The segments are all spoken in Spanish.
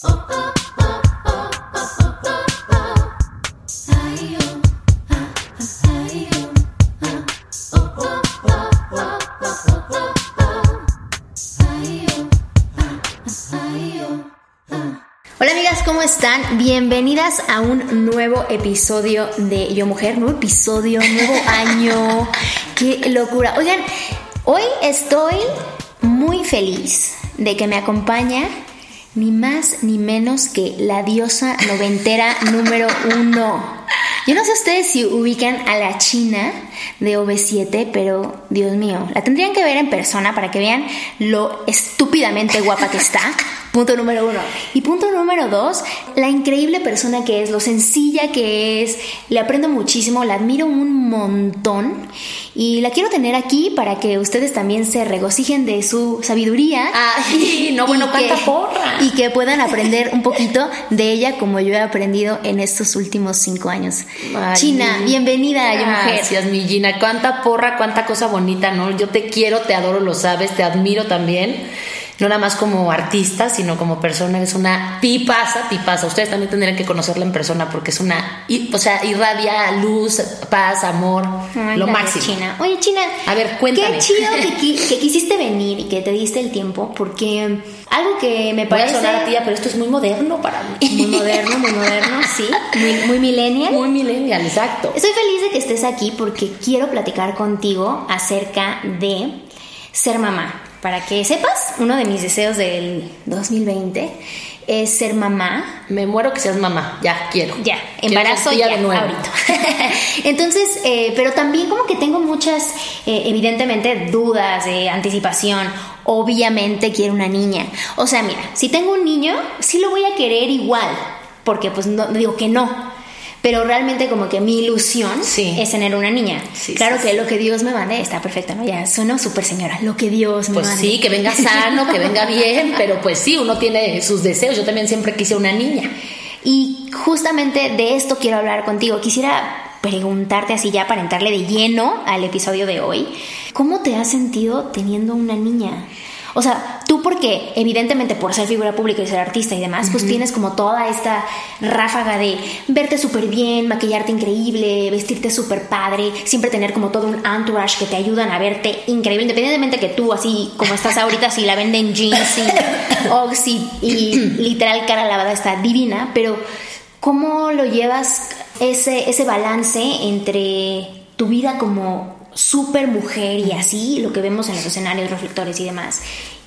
Hola amigas, ¿cómo están? Bienvenidas a un nuevo episodio de Yo Mujer, nuevo episodio, nuevo año. ¡Qué locura! Oigan, hoy estoy muy feliz de que me acompaña ni más ni menos que la diosa noventera número uno. Yo no sé ustedes si ubican a la China de OV7, pero Dios mío, la tendrían que ver en persona para que vean lo estúpidamente guapa que está. Punto número uno. Y punto número dos, la increíble persona que es, lo sencilla que es, le aprendo muchísimo, la admiro un montón y la quiero tener aquí para que ustedes también se regocijen de su sabiduría. Ay, no, bueno, cuánta porra. Y que puedan aprender un poquito de ella como yo he aprendido en estos últimos cinco años. Ay, China, bienvenida Yo Mujer. Gracias, mi Gina. Cuánta porra, cuánta cosa bonita, ¿no? Yo te quiero, te adoro, lo sabes, te admiro también. No nada más como artista, sino como persona. Es una tipaza, tipaza. Ustedes también tendrían que conocerla en persona porque es una. O sea, irradia luz, paz, amor. Ay, lo máximo. China. Oye, China. A ver, cuéntame. Qué chido que, qui- que quisiste venir y que te diste el tiempo, porque algo que me Voy a parece. sonar a tía, pero esto es muy moderno para mí. Muy moderno, muy moderno, sí. Muy, muy millennial. Muy millennial, exacto. Estoy feliz de que estés aquí porque quiero platicar contigo acerca de ser mamá. Para que sepas, uno de mis deseos del 2020 es ser mamá Me muero que seas mamá. Ya, quiero. ya, embarazo ya, de nuevo. ahorita. Entonces, eh, pero también como que tengo muchas, eh, evidentemente, dudas de anticipación. Obviamente quiero una niña. O sea, mira, si tengo un niño, sí lo voy a querer igual, porque pues no digo que no. Pero realmente como que mi ilusión Sí. es tener una niña. Sí, claro sí, que lo que Dios me mande está perfecto, ¿no? Ya sueno súper señora, lo que Dios me Pues mande. sí, que venga sano, que venga bien, pero pues sí, uno tiene sus deseos. Yo también siempre quise una niña. Y justamente de esto quiero hablar contigo. Quisiera preguntarte así ya para entrarle de lleno al episodio de hoy. ¿Cómo te has sentido teniendo una niña? O sea, tú porque evidentemente por ser figura pública y ser artista y demás, pues tienes como toda esta ráfaga de verte súper bien, maquillarte increíble, vestirte súper padre, siempre tener como todo un entourage que te ayudan a verte increíble, independientemente que tú así como estás ahorita, si la venden jeans y Oxy y literal cara lavada está divina, pero ¿cómo lo llevas ese, ese balance entre tu vida como super mujer y así, lo que vemos en los escenarios, reflectores y demás,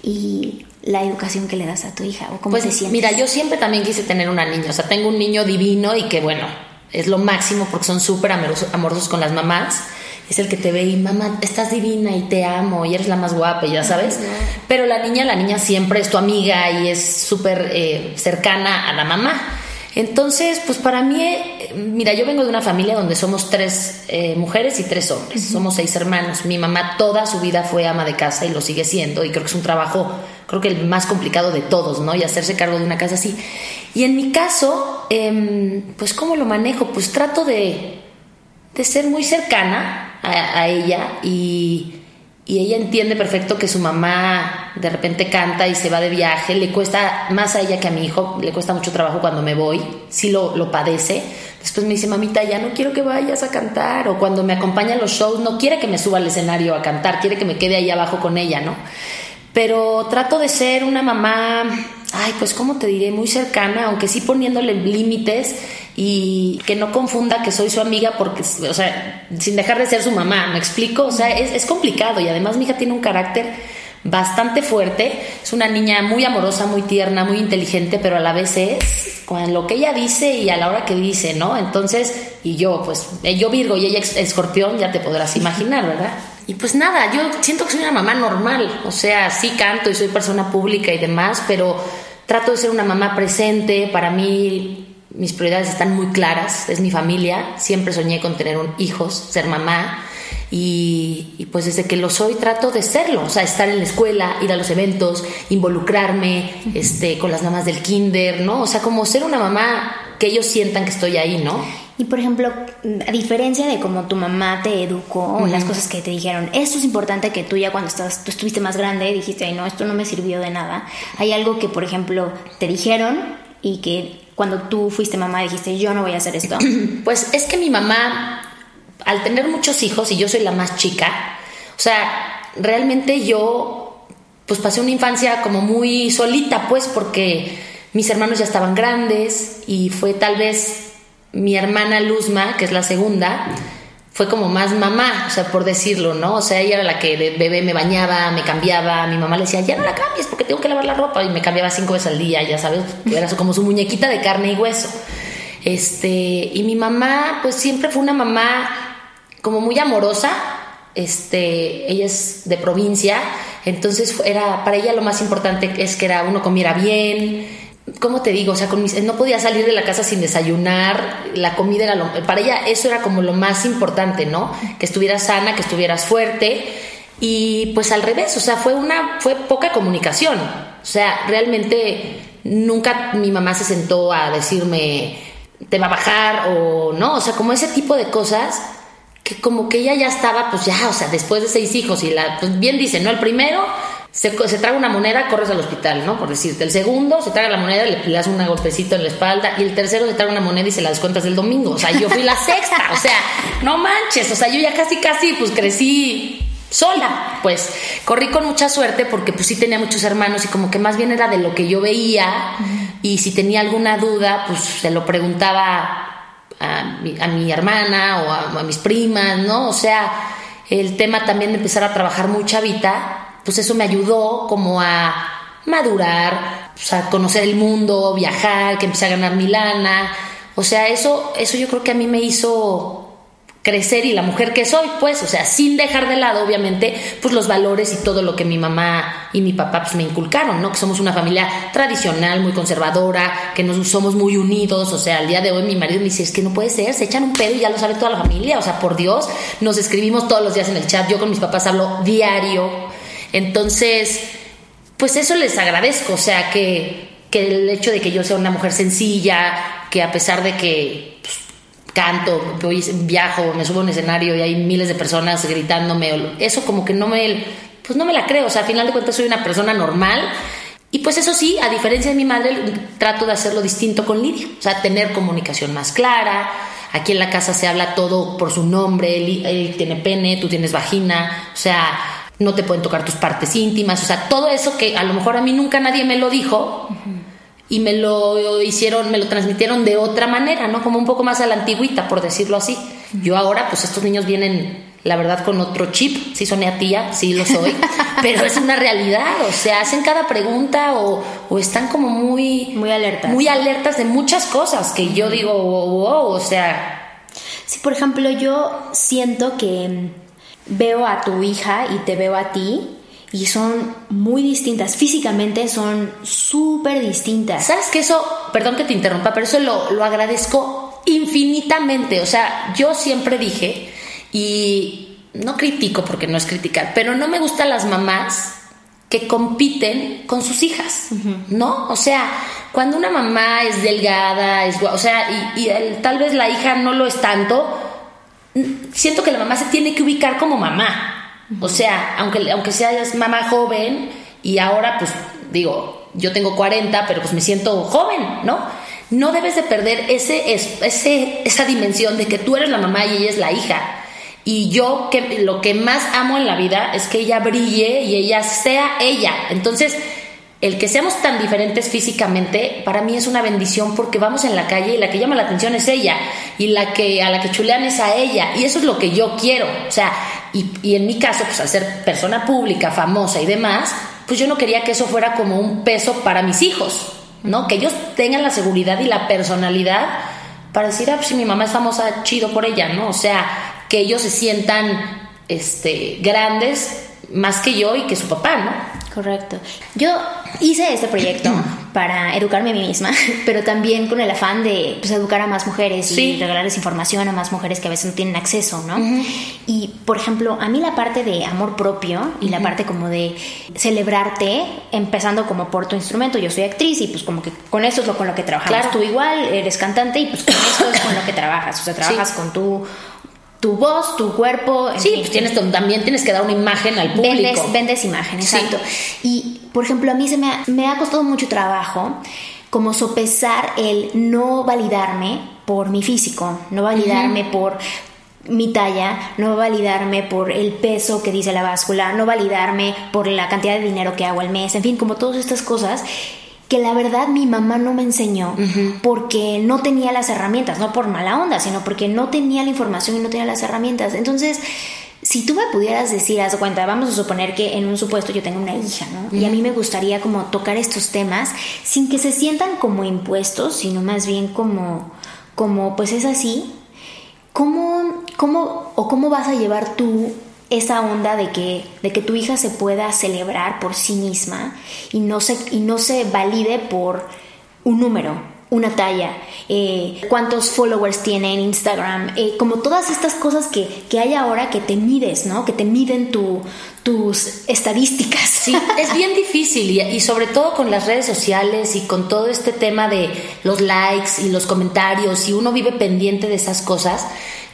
y la educación que le das a tu hija? ¿O cómo Pues te sientes? mira, yo siempre también quise tener una niña. O sea, tengo un niño divino y que bueno, es lo máximo porque son súper amorosos, amorosos con las mamás. Es el que te ve y mamá, estás divina y te amo y eres la más guapa, ya sabes. Pero la niña, la niña siempre es tu amiga y es súper eh, cercana a la mamá. Entonces, pues para mí, mira, yo vengo de una familia donde somos tres eh, mujeres y tres hombres, somos seis hermanos. Mi mamá toda su vida fue ama de casa y lo sigue siendo, y creo que es un trabajo, creo que el más complicado de todos, ¿no? Y hacerse cargo de una casa así. Y en mi caso, em, pues ¿cómo lo manejo? Pues trato de, de ser muy cercana a, a ella y, y ella entiende perfecto que su mamá de repente canta y se va de viaje, le cuesta más a ella que a mi hijo, le cuesta mucho trabajo cuando me voy, sí lo, lo padece. Después me dice, mamita, ya no quiero que vayas a cantar. O cuando me acompaña a los shows, no quiere que me suba al escenario a cantar, quiere que me quede ahí abajo con ella, ¿no? Pero trato de ser una mamá, ay, pues cómo te diré, muy cercana, aunque sí poniéndole límites y que no confunda que soy su amiga porque, o sea, sin dejar de ser su mamá, ¿me explico? O sea, es, es complicado y además mi hija tiene un carácter bastante fuerte, es una niña muy amorosa, muy tierna, muy inteligente, pero a la vez es con lo que ella dice y a la hora que dice, ¿no? Entonces, y yo, pues, eh, yo Virgo y ella es- escorpión, ya te podrás imaginar, ¿verdad? Y pues nada, yo siento que soy una mamá normal, o sea, sí canto y soy persona pública y demás, pero trato de ser una mamá presente, para mí mis prioridades están muy claras, es mi familia, siempre soñé con tener un hijos, ser mamá. Y, y, pues desde que lo soy trato de serlo, o sea, estar en la escuela, ir a los eventos, involucrarme este, con las mamás del kinder, ¿no? O sea, como ser una mamá que ellos sientan que estoy ahí, ¿no? Y por ejemplo, a diferencia de cómo tu mamá te educó, o las cosas que te dijeron, esto es importante que tú ya cuando estás, tú estuviste más grande dijiste, ay no, esto no me sirvió de nada. Hay algo que, por ejemplo, te dijeron y que cuando tú fuiste mamá dijiste, yo no voy a hacer esto? Pues es que mi mamá, al tener muchos hijos y yo soy la más chica, o sea, realmente yo pues pasé una infancia como muy solita, pues porque mis hermanos ya estaban grandes y fue tal vez mi hermana Luzma, que es la segunda, fue como más mamá, o sea, por decirlo, ¿no? O sea, ella era la que de bebé me bañaba, me cambiaba, mi mamá le decía, ya no la cambies porque tengo que lavar la ropa y me cambiaba cinco veces al día, ya sabes, era como su muñequita de carne y hueso. Este, y mi mamá, pues siempre fue una mamá como muy amorosa, este, ella es de provincia, entonces era, para ella lo más importante es que era uno comiera bien, ¿cómo te digo? O sea, no podía salir de la casa sin desayunar, la comida era lo, para ella eso era como lo más importante, ¿no? Que estuvieras sana, que estuvieras fuerte y pues al revés, o sea, fue una fue poca comunicación. O sea, realmente nunca mi mamá se sentó a decirme te va a bajar o no, o sea, como ese tipo de cosas que como que ella ya estaba, pues ya, o sea, después de seis hijos y la, pues bien dice, ¿no? El primero se, se, traga una moneda, corres al hospital, ¿no? Por decirte. El segundo se traga la moneda, le, le das un golpecito en la espalda. Y el tercero se traga una moneda y se la descuentas el domingo. O sea, yo fui la sexta. O sea, no manches. O sea, yo ya casi, casi, pues crecí sola. Pues corrí con mucha suerte porque pues sí tenía muchos hermanos y como que más bien era de lo que yo veía. Y si tenía alguna duda, pues se lo preguntaba a mi, hermana o a, a mis primas, ¿no? O sea, el tema también de empezar a trabajar muy chavita pues eso me ayudó como a madurar, pues a conocer el mundo, viajar, que empecé a ganar mi lana. O sea, eso, eso yo creo que a mí me hizo crecer y la mujer que soy, pues, o sea, sin dejar de lado, obviamente, pues los valores y todo lo que mi mamá y mi papá pues me inculcaron, ¿no? Que somos una familia tradicional, muy conservadora, que nos somos muy unidos, o sea, al día de hoy mi marido me dice, es que no puede ser, se echan un pedo y ya lo sabe toda la familia, o sea, por Dios, nos escribimos todos los días en el chat, yo con mis papás hablo diario, entonces, pues eso les agradezco, o sea, que, que el hecho de que yo sea una mujer sencilla, que a pesar de que pues, canto, viajo, me subo a un escenario y hay miles de personas gritándome, eso como que no me, pues no me la creo, o sea, al final de cuentas soy una persona normal. Y pues eso sí, a diferencia de mi madre, trato de hacerlo distinto con Lidia, o sea, tener comunicación más clara. Aquí en la casa se habla todo por su nombre, él, él tiene pene, tú tienes vagina, o sea, no te pueden tocar tus partes íntimas, o sea, todo eso que a lo mejor a mí nunca nadie me lo dijo y me lo hicieron, me lo transmitieron de otra manera, ¿no? Como un poco más a la antigüita, por decirlo así. Yo ahora, pues estos niños vienen, la verdad, con otro chip, sí soné a tía, sí lo soy, pero es una realidad, o sea, hacen cada pregunta o, o están como muy... Muy alertas. Muy alertas de muchas cosas que yo digo, wow, o sea... Sí, por ejemplo, yo siento que veo a tu hija y te veo a ti y son muy distintas. Físicamente son súper distintas. ¿Sabes que eso, perdón que te interrumpa, pero eso lo, lo, agradezco infinitamente? O sea, yo siempre dije, y no critico porque no es criticar, pero no me gustan las mamás que compiten con sus hijas, uh -huh. ¿no? O sea, cuando una mamá es delgada, es, o sea, y, y el, tal vez la hija no lo es tanto, siento que la mamá se tiene que ubicar como mamá. O sea, aunque, aunque seas mamá joven y ahora pues digo, yo tengo 40, pero pues me siento joven, ¿no? No debes de perder ese, ese, esa dimensión de que tú eres la mamá y ella es la hija. Y yo que, lo que más amo en la vida es que ella brille y ella sea ella. Entonces, el que seamos tan diferentes físicamente para mí es una bendición porque vamos en la calle y la que llama la atención es ella y la que a la que chulean es a ella y eso es lo que yo quiero o sea y, y en mi caso pues al ser persona pública famosa y demás pues yo no quería que eso fuera como un peso para mis hijos no que ellos tengan la seguridad y la personalidad para decir ah pues si mi mamá es famosa chido por ella no o sea que ellos se sientan este grandes más que yo y que su papá no Correcto. Yo hice este proyecto para educarme a mí misma, pero también con el afán de pues, educar a más mujeres y regalarles información a más mujeres que a veces no tienen acceso, ¿no? Y, por ejemplo, a mí la parte de amor propio y la parte como de celebrarte, empezando como por tu instrumento, yo soy actriz y pues como que con eso es lo con lo que trabajamos. Claro. Tú igual eres cantante y pues con eso es con lo que trabajas, o sea, trabajas Sí. con tu, tu voz, tu cuerpo. en sí fin. pues tienes también tienes que dar una imagen al público Vendes, vendes imagen, Sí. exacto. Y, por ejemplo, a mí se me ha, me ha costado mucho trabajo como sopesar el no validarme por mi físico, no validarme por mi talla, no validarme por el peso que dice la báscula, no validarme por la cantidad de dinero que hago al mes, en fin, como todas estas cosas que la verdad mi mamá no me enseñó porque no tenía las herramientas, no por mala onda, sino porque no tenía la información y no tenía las herramientas. Entonces, si tú me pudieras decir, haz de cuenta, vamos a suponer que en un supuesto yo tengo una hija, ¿no? Y a mí me gustaría como tocar estos temas sin que se sientan como impuestos, sino más bien como, como pues es así. ¿Cómo, cómo o cómo vas a llevar tú esa onda de que, de que tu hija se pueda celebrar por sí misma y no se, y no se valide por un número, una talla, eh, cuántos followers tiene en Instagram, eh, como todas estas cosas que, que, hay ahora que te mides, ¿no? Que te miden tu, tus estadísticas. Sí, es bien difícil y, sobre todo con las redes sociales y con todo este tema de los likes y los comentarios y uno vive pendiente de esas cosas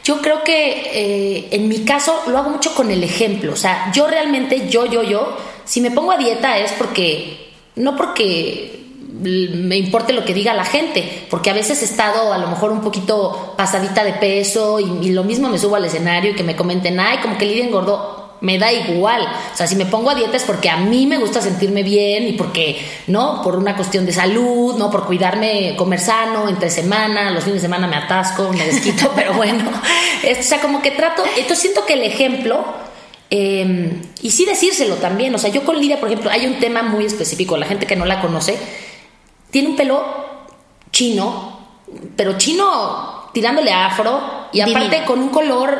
yo creo que eh, en mi caso lo hago mucho con el ejemplo. O sea, yo realmente, yo, yo, yo, si me pongo a dieta es porque, no porque me importe lo que diga la gente, porque a veces he estado a lo mejor un poquito pasadita de peso y, lo mismo me subo al escenario y que me comenten, ay, como que Lidia engordó me da igual. O sea, si me pongo a dieta es porque a mí me gusta sentirme bien y porque, ¿no? Por una cuestión de salud, ¿no? Por cuidarme, comer sano, entre semana, los fines de semana me atasco, me desquito, pero bueno. O sea, como que trato, entonces siento que el ejemplo, em, y sí decírselo también, o sea, yo con Lidia, por ejemplo, hay un tema muy específico, la gente que no la conoce, tiene un pelo chino, pero chino tirándole afro y aparte con un color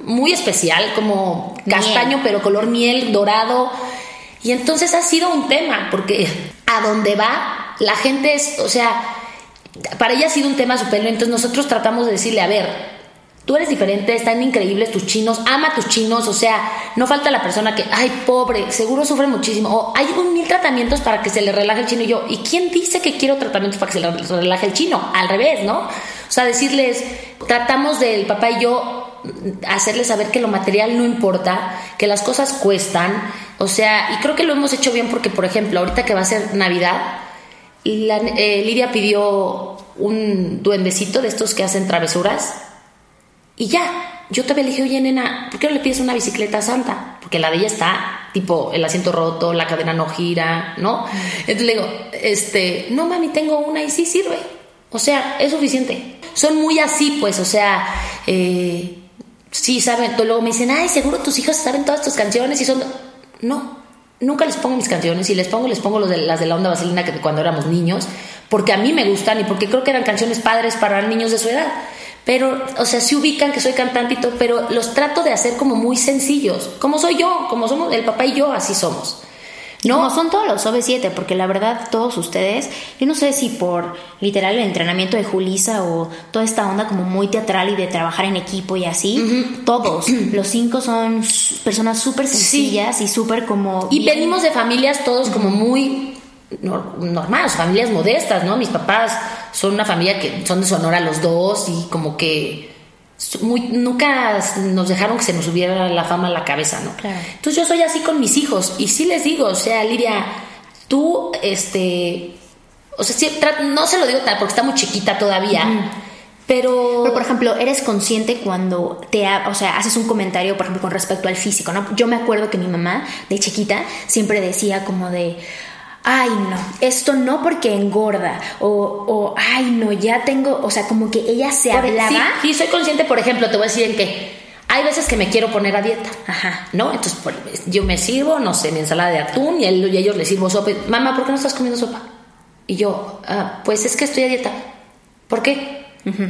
muy especial, como castaño, pero color miel, dorado. Y entonces ha sido un tema, porque a donde va, la gente es, o sea, para ella ha sido un tema su pelo, entonces nosotros tratamos de decirle, a ver, tú eres diferente, están increíbles tus chinos, ama tus chinos, o sea, no falta la persona que, ay, pobre, seguro sufre muchísimo, o hay un mil tratamientos para que se le relaje el chino y yo, ¿y quién dice que quiero tratamientos para que se le relaje el chino? Al revés, ¿no? O sea, decirles, tratamos del papá y yo hacerles saber que lo material no importa, que las cosas cuestan, o sea, y creo que lo hemos hecho bien porque, por ejemplo, ahorita que va a ser Navidad, eh, Lidia pidió un duendecito de estos que hacen travesuras y ya, yo todavía le dije, oye, nena, ¿por qué no le pides una bicicleta santa? Porque la de ella está, tipo, el asiento roto, la cadena no gira, ¿no? Entonces le digo, este, no, mami, tengo una y sí sirve. O sea, es suficiente. Son muy así, pues, o sea, eh, sí saben, luego me dicen, ay, seguro tus hijos saben todas tus canciones y son... No, nunca les pongo mis canciones, y les pongo, les pongo de, las de la onda vaselina que cuando éramos niños, porque a mí me gustan y porque creo que eran canciones padres para niños de su edad. Pero, o sea, sí ubican que soy cantante y todo, pero los trato de hacer como muy sencillos, como soy yo, como somos el papá y yo, así somos. No, son todos los OV7, porque la verdad todos ustedes, yo no sé si por literal el entrenamiento de Julisa o toda esta onda como muy teatral y de trabajar en equipo y así, todos, los cinco son personas súper sencillas y súper como... Y venimos de familias todos como muy normales, familias modestas, ¿no? Mis papás son una familia que son de Sonora los dos y como que muy, nunca nos dejaron que se nos subiera la fama a la cabeza, ¿no? Entonces yo soy así con mis hijos y sí les digo, o sea, Lidia, tú, este, o sea, no se lo digo tal porque está muy chiquita todavía. Pero... pero... por ejemplo, eres consciente cuando te, o sea, haces un comentario, por ejemplo, con respecto al físico, ¿no? Yo me acuerdo que mi mamá, de chiquita, siempre decía como de, ay no, esto no porque engorda, o, o ay no, ya tengo, o sea, como que ella se hablaba. Sí, sí, soy consciente, por ejemplo, te voy a decir en que hay veces que me quiero poner a dieta, Ajá. ¿no? Entonces yo me sirvo, no sé, mi ensalada de atún y, a ellos les sirvo sopa. Mamá, ¿por qué no estás comiendo sopa? Y yo, ah, pues es que estoy a dieta. ¿Por qué?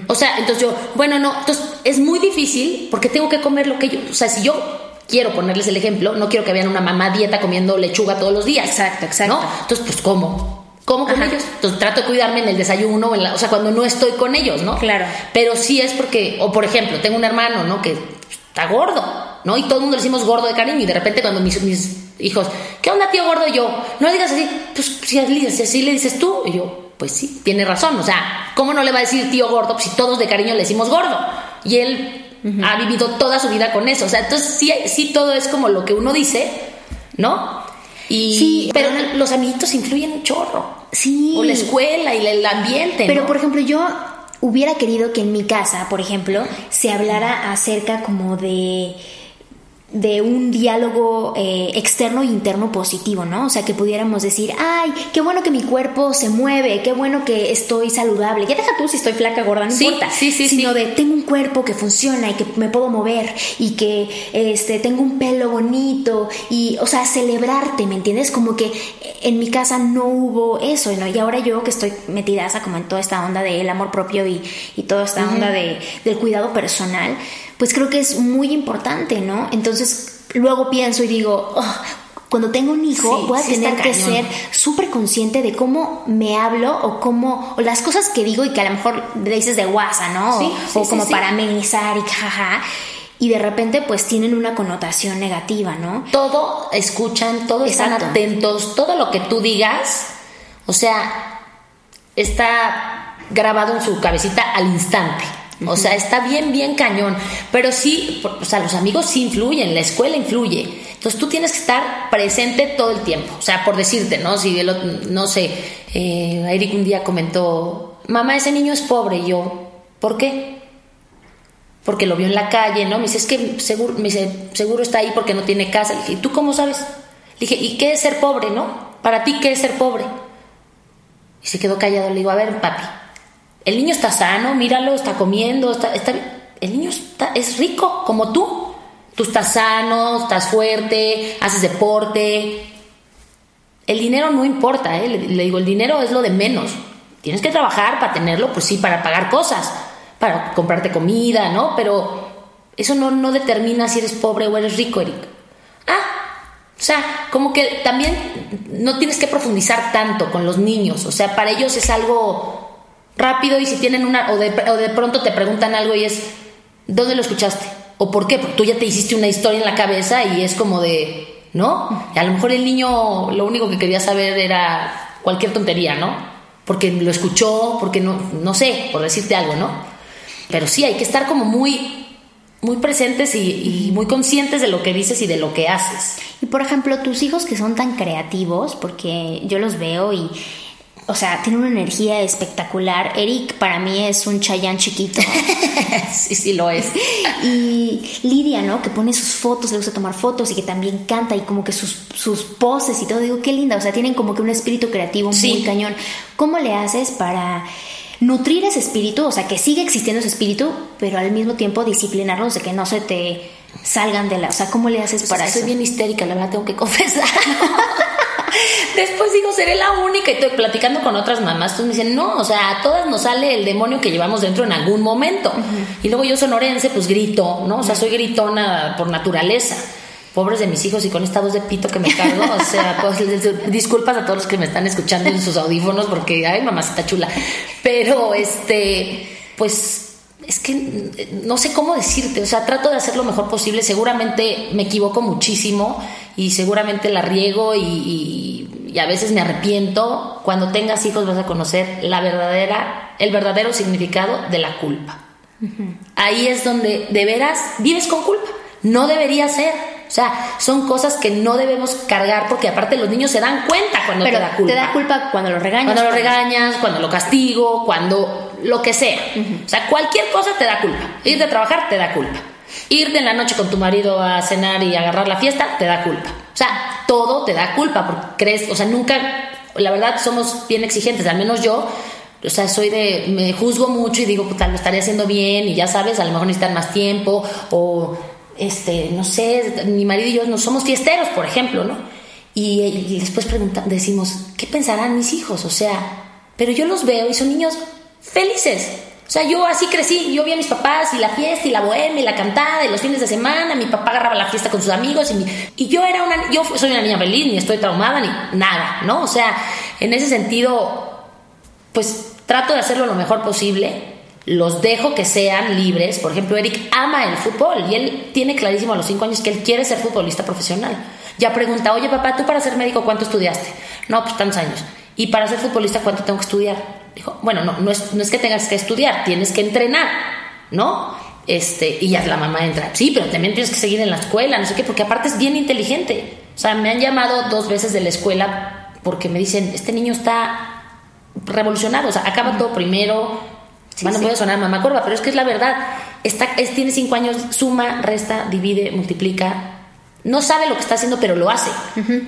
O sea, entonces yo, bueno, no, entonces es muy difícil porque tengo que comer lo que yo, o sea, si yo quiero ponerles el ejemplo, no quiero que vean una mamá dieta comiendo lechuga todos los días. Exacto, exacto. Entonces, pues, ¿cómo? ¿Cómo con ellos? Entonces trato de cuidarme en el desayuno, en la, o sea, cuando no estoy con ellos, ¿no? Claro. Pero sí es porque, o por ejemplo, tengo un hermano, ¿no? Que está gordo, ¿no? Y todo el mundo le decimos gordo de cariño y de repente cuando mis, mis hijos, ¿qué onda tío gordo? Y yo, no le digas así, pues si así le dices tú, y yo, pues sí, tiene razón, o sea, ¿cómo no le va a decir tío gordo pues si todos de cariño le decimos gordo? Y él ha vivido toda su vida con eso. O sea, entonces sí, sí todo es como lo que uno dice, ¿no? Y, sí, pero los amiguitos influyen un chorro. Sí. O la escuela y el ambiente. Pero, ¿no? por ejemplo, yo hubiera querido que en mi casa, por ejemplo, se hablara acerca como de de un diálogo eh, externo e interno positivo, ¿no? O sea, que pudiéramos decir, ay, qué bueno que mi cuerpo se mueve, qué bueno que estoy saludable. Ya deja tú si estoy flaca, gorda, no Sí, importa. sí, sí, Sino de tengo un cuerpo que funciona y que me puedo mover y que este, tengo un pelo bonito y, o sea, celebrarte, ¿me entiendes? Como que en mi casa no hubo eso, ¿no? Y ahora yo que estoy metidaza como en toda esta onda del amor propio y, y toda esta onda de, del cuidado personal, pues creo que es muy importante, ¿no? Entonces, luego pienso y digo, "Oh, cuando tengo un hijo, Sí, voy a sí tener que cañón. ser súper consciente de cómo me hablo o cómo, o las cosas que digo y que a lo mejor le dices de guasa, ¿no? Sí, o, sí, o como para amenizar y jaja. Y de repente, pues tienen una connotación negativa, ¿no? todo escuchan, todo están atentos, todo lo que tú digas, o sea, está grabado en su cabecita al instante. O sea, está bien, bien cañón. Pero sí, o sea, los amigos sí influyen, la escuela influye. Entonces tú tienes que estar presente todo el tiempo. O sea, por decirte, ¿no? Si el otro- no sé, eh, Eric un día comentó, mamá, ese niño es pobre. Y yo, ¿por qué? porque lo vio en la calle, ¿no? Me dice, es que seguro, me dice, seguro está ahí porque no tiene casa. Le dije, ¿y tú cómo sabes? Le dije, ¿y qué es ser pobre, no? Para ti, ¿qué es ser pobre? Y se quedó callado. Le digo, a ver, papi, el niño está sano, míralo, está comiendo, está, está. El niño es rico, como tú. Tú estás sano, estás fuerte, haces deporte. El dinero no importa, ¿eh? Le, le digo, el dinero es lo de menos. Tienes que trabajar para tenerlo, pues sí, para pagar cosas, para comprarte comida, ¿no? Pero eso no, no determina si eres pobre o eres rico, Eric. Ah, o sea, como que también no tienes que profundizar tanto con los niños. O sea, para ellos es algo rápido y si tienen una, o de, o de pronto te preguntan algo y es, ¿dónde lo escuchaste? ¿O por qué? Porque tú ya te hiciste una historia en la cabeza y es como de, ¿no? Y a lo mejor el niño lo único que quería saber era cualquier tontería, ¿no? Porque lo escuchó, porque no, no sé, por decirte algo, ¿no? Pero sí, hay que estar como muy, muy presentes y, y muy conscientes de lo que dices y de lo que haces. Y por ejemplo, tus hijos que son tan creativos, porque yo los veo y, o sea, tienen una energía espectacular. Eric para mí es un chayán chiquito. sí, sí lo es. Y Lidia, ¿no? Que pone sus fotos, le gusta tomar fotos y que también canta y como que sus, sus poses y todo. Digo, qué linda. O sea, tienen como que un espíritu creativo muy Sí. cañón. ¿Cómo le haces para nutrir ese espíritu? O sea, que sigue existiendo ese espíritu, pero al mismo tiempo disciplinarlos de que no se te salgan de la... O sea, ¿cómo le haces para Pues Soy eso? bien histérica, la verdad, tengo que confesar. Después digo, seré la única y estoy platicando con otras mamás. Entonces me dicen, no, o sea, a todas nos sale el demonio que llevamos dentro en algún momento. Y luego yo sonorense, pues grito, ¿no? O sea, soy gritona por naturaleza. Pobres de mis hijos y con esta voz de pito que me cargo, o sea, pues, disculpas a todos los que me están escuchando en sus audífonos porque, ay, mamacita chula. Pero, este, pues, es que eh, no sé cómo decirte, o sea, trato de hacer lo mejor posible. Seguramente me equivoco muchísimo y seguramente la riego y, y- y a veces me arrepiento. Cuando tengas hijos vas a conocer la verdadera, el verdadero significado de la culpa. Ahí es donde de veras vives con culpa. No debería ser. O sea, son cosas que no debemos cargar porque aparte los niños se dan cuenta cuando Pero te da culpa. te da culpa cuando lo regañas. Cuando lo regañas, cuando lo castigo, cuando lo que sea. O sea, cualquier cosa te da culpa. Ir de trabajar te da culpa. Irte en la noche con tu marido a cenar y agarrar la fiesta te da culpa. O sea, todo te da culpa porque crees, o sea, nunca, la verdad somos bien exigentes, al menos yo. O sea, soy de, me juzgo mucho y digo, puta, lo estaría haciendo bien y ya sabes, a lo mejor necesitan más tiempo o, este, no sé, mi marido y yo no somos fiesteros, por ejemplo, ¿no? Y, y después preguntan, decimos, ¿qué pensarán mis hijos? O sea, pero yo los veo y son niños felices. O sea, yo así crecí, yo vi a mis papás y la fiesta y la bohemia y la cantada y los fines de semana, mi papá agarraba la fiesta con sus amigos y, mi- y yo era una, yo soy una niña feliz, ni estoy traumada, ni nada, ¿no? O sea, en ese sentido, pues trato de hacerlo lo mejor posible. Los dejo que sean libres. Por ejemplo, Eric ama el fútbol y él tiene clarísimo a los cinco años que él quiere ser futbolista profesional. Ya pregunta, oye papá, tú para ser médico, ¿cuánto estudiaste? No, pues tantos años. ¿Y para ser futbolista, cuánto tengo que estudiar? Dijo, bueno, no, no es, no es que tengas que estudiar, tienes que entrenar, ¿no? Este, y ya la mamá entra, sí, pero también tienes que seguir en la escuela, no sé qué, porque aparte es bien inteligente. O sea, me han llamado dos veces de la escuela porque me dicen, este niño está revolucionado, o sea, acaba todo primero. bueno, voy a sonar mamá corva, pero es que es la verdad. Está, es, tiene cinco años, suma, resta, divide, multiplica, no sabe lo que está haciendo, pero lo hace.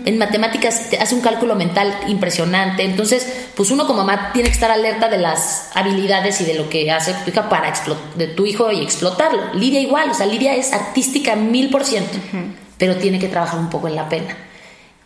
En matemáticas hace un cálculo mental impresionante. Entonces, pues uno como mamá tiene que estar alerta de las habilidades y de lo que hace tu hija para de tu hijo y explotarlo. Lidia igual, o sea, Lidia es artística mil por ciento, pero tiene que trabajar un poco en la pena.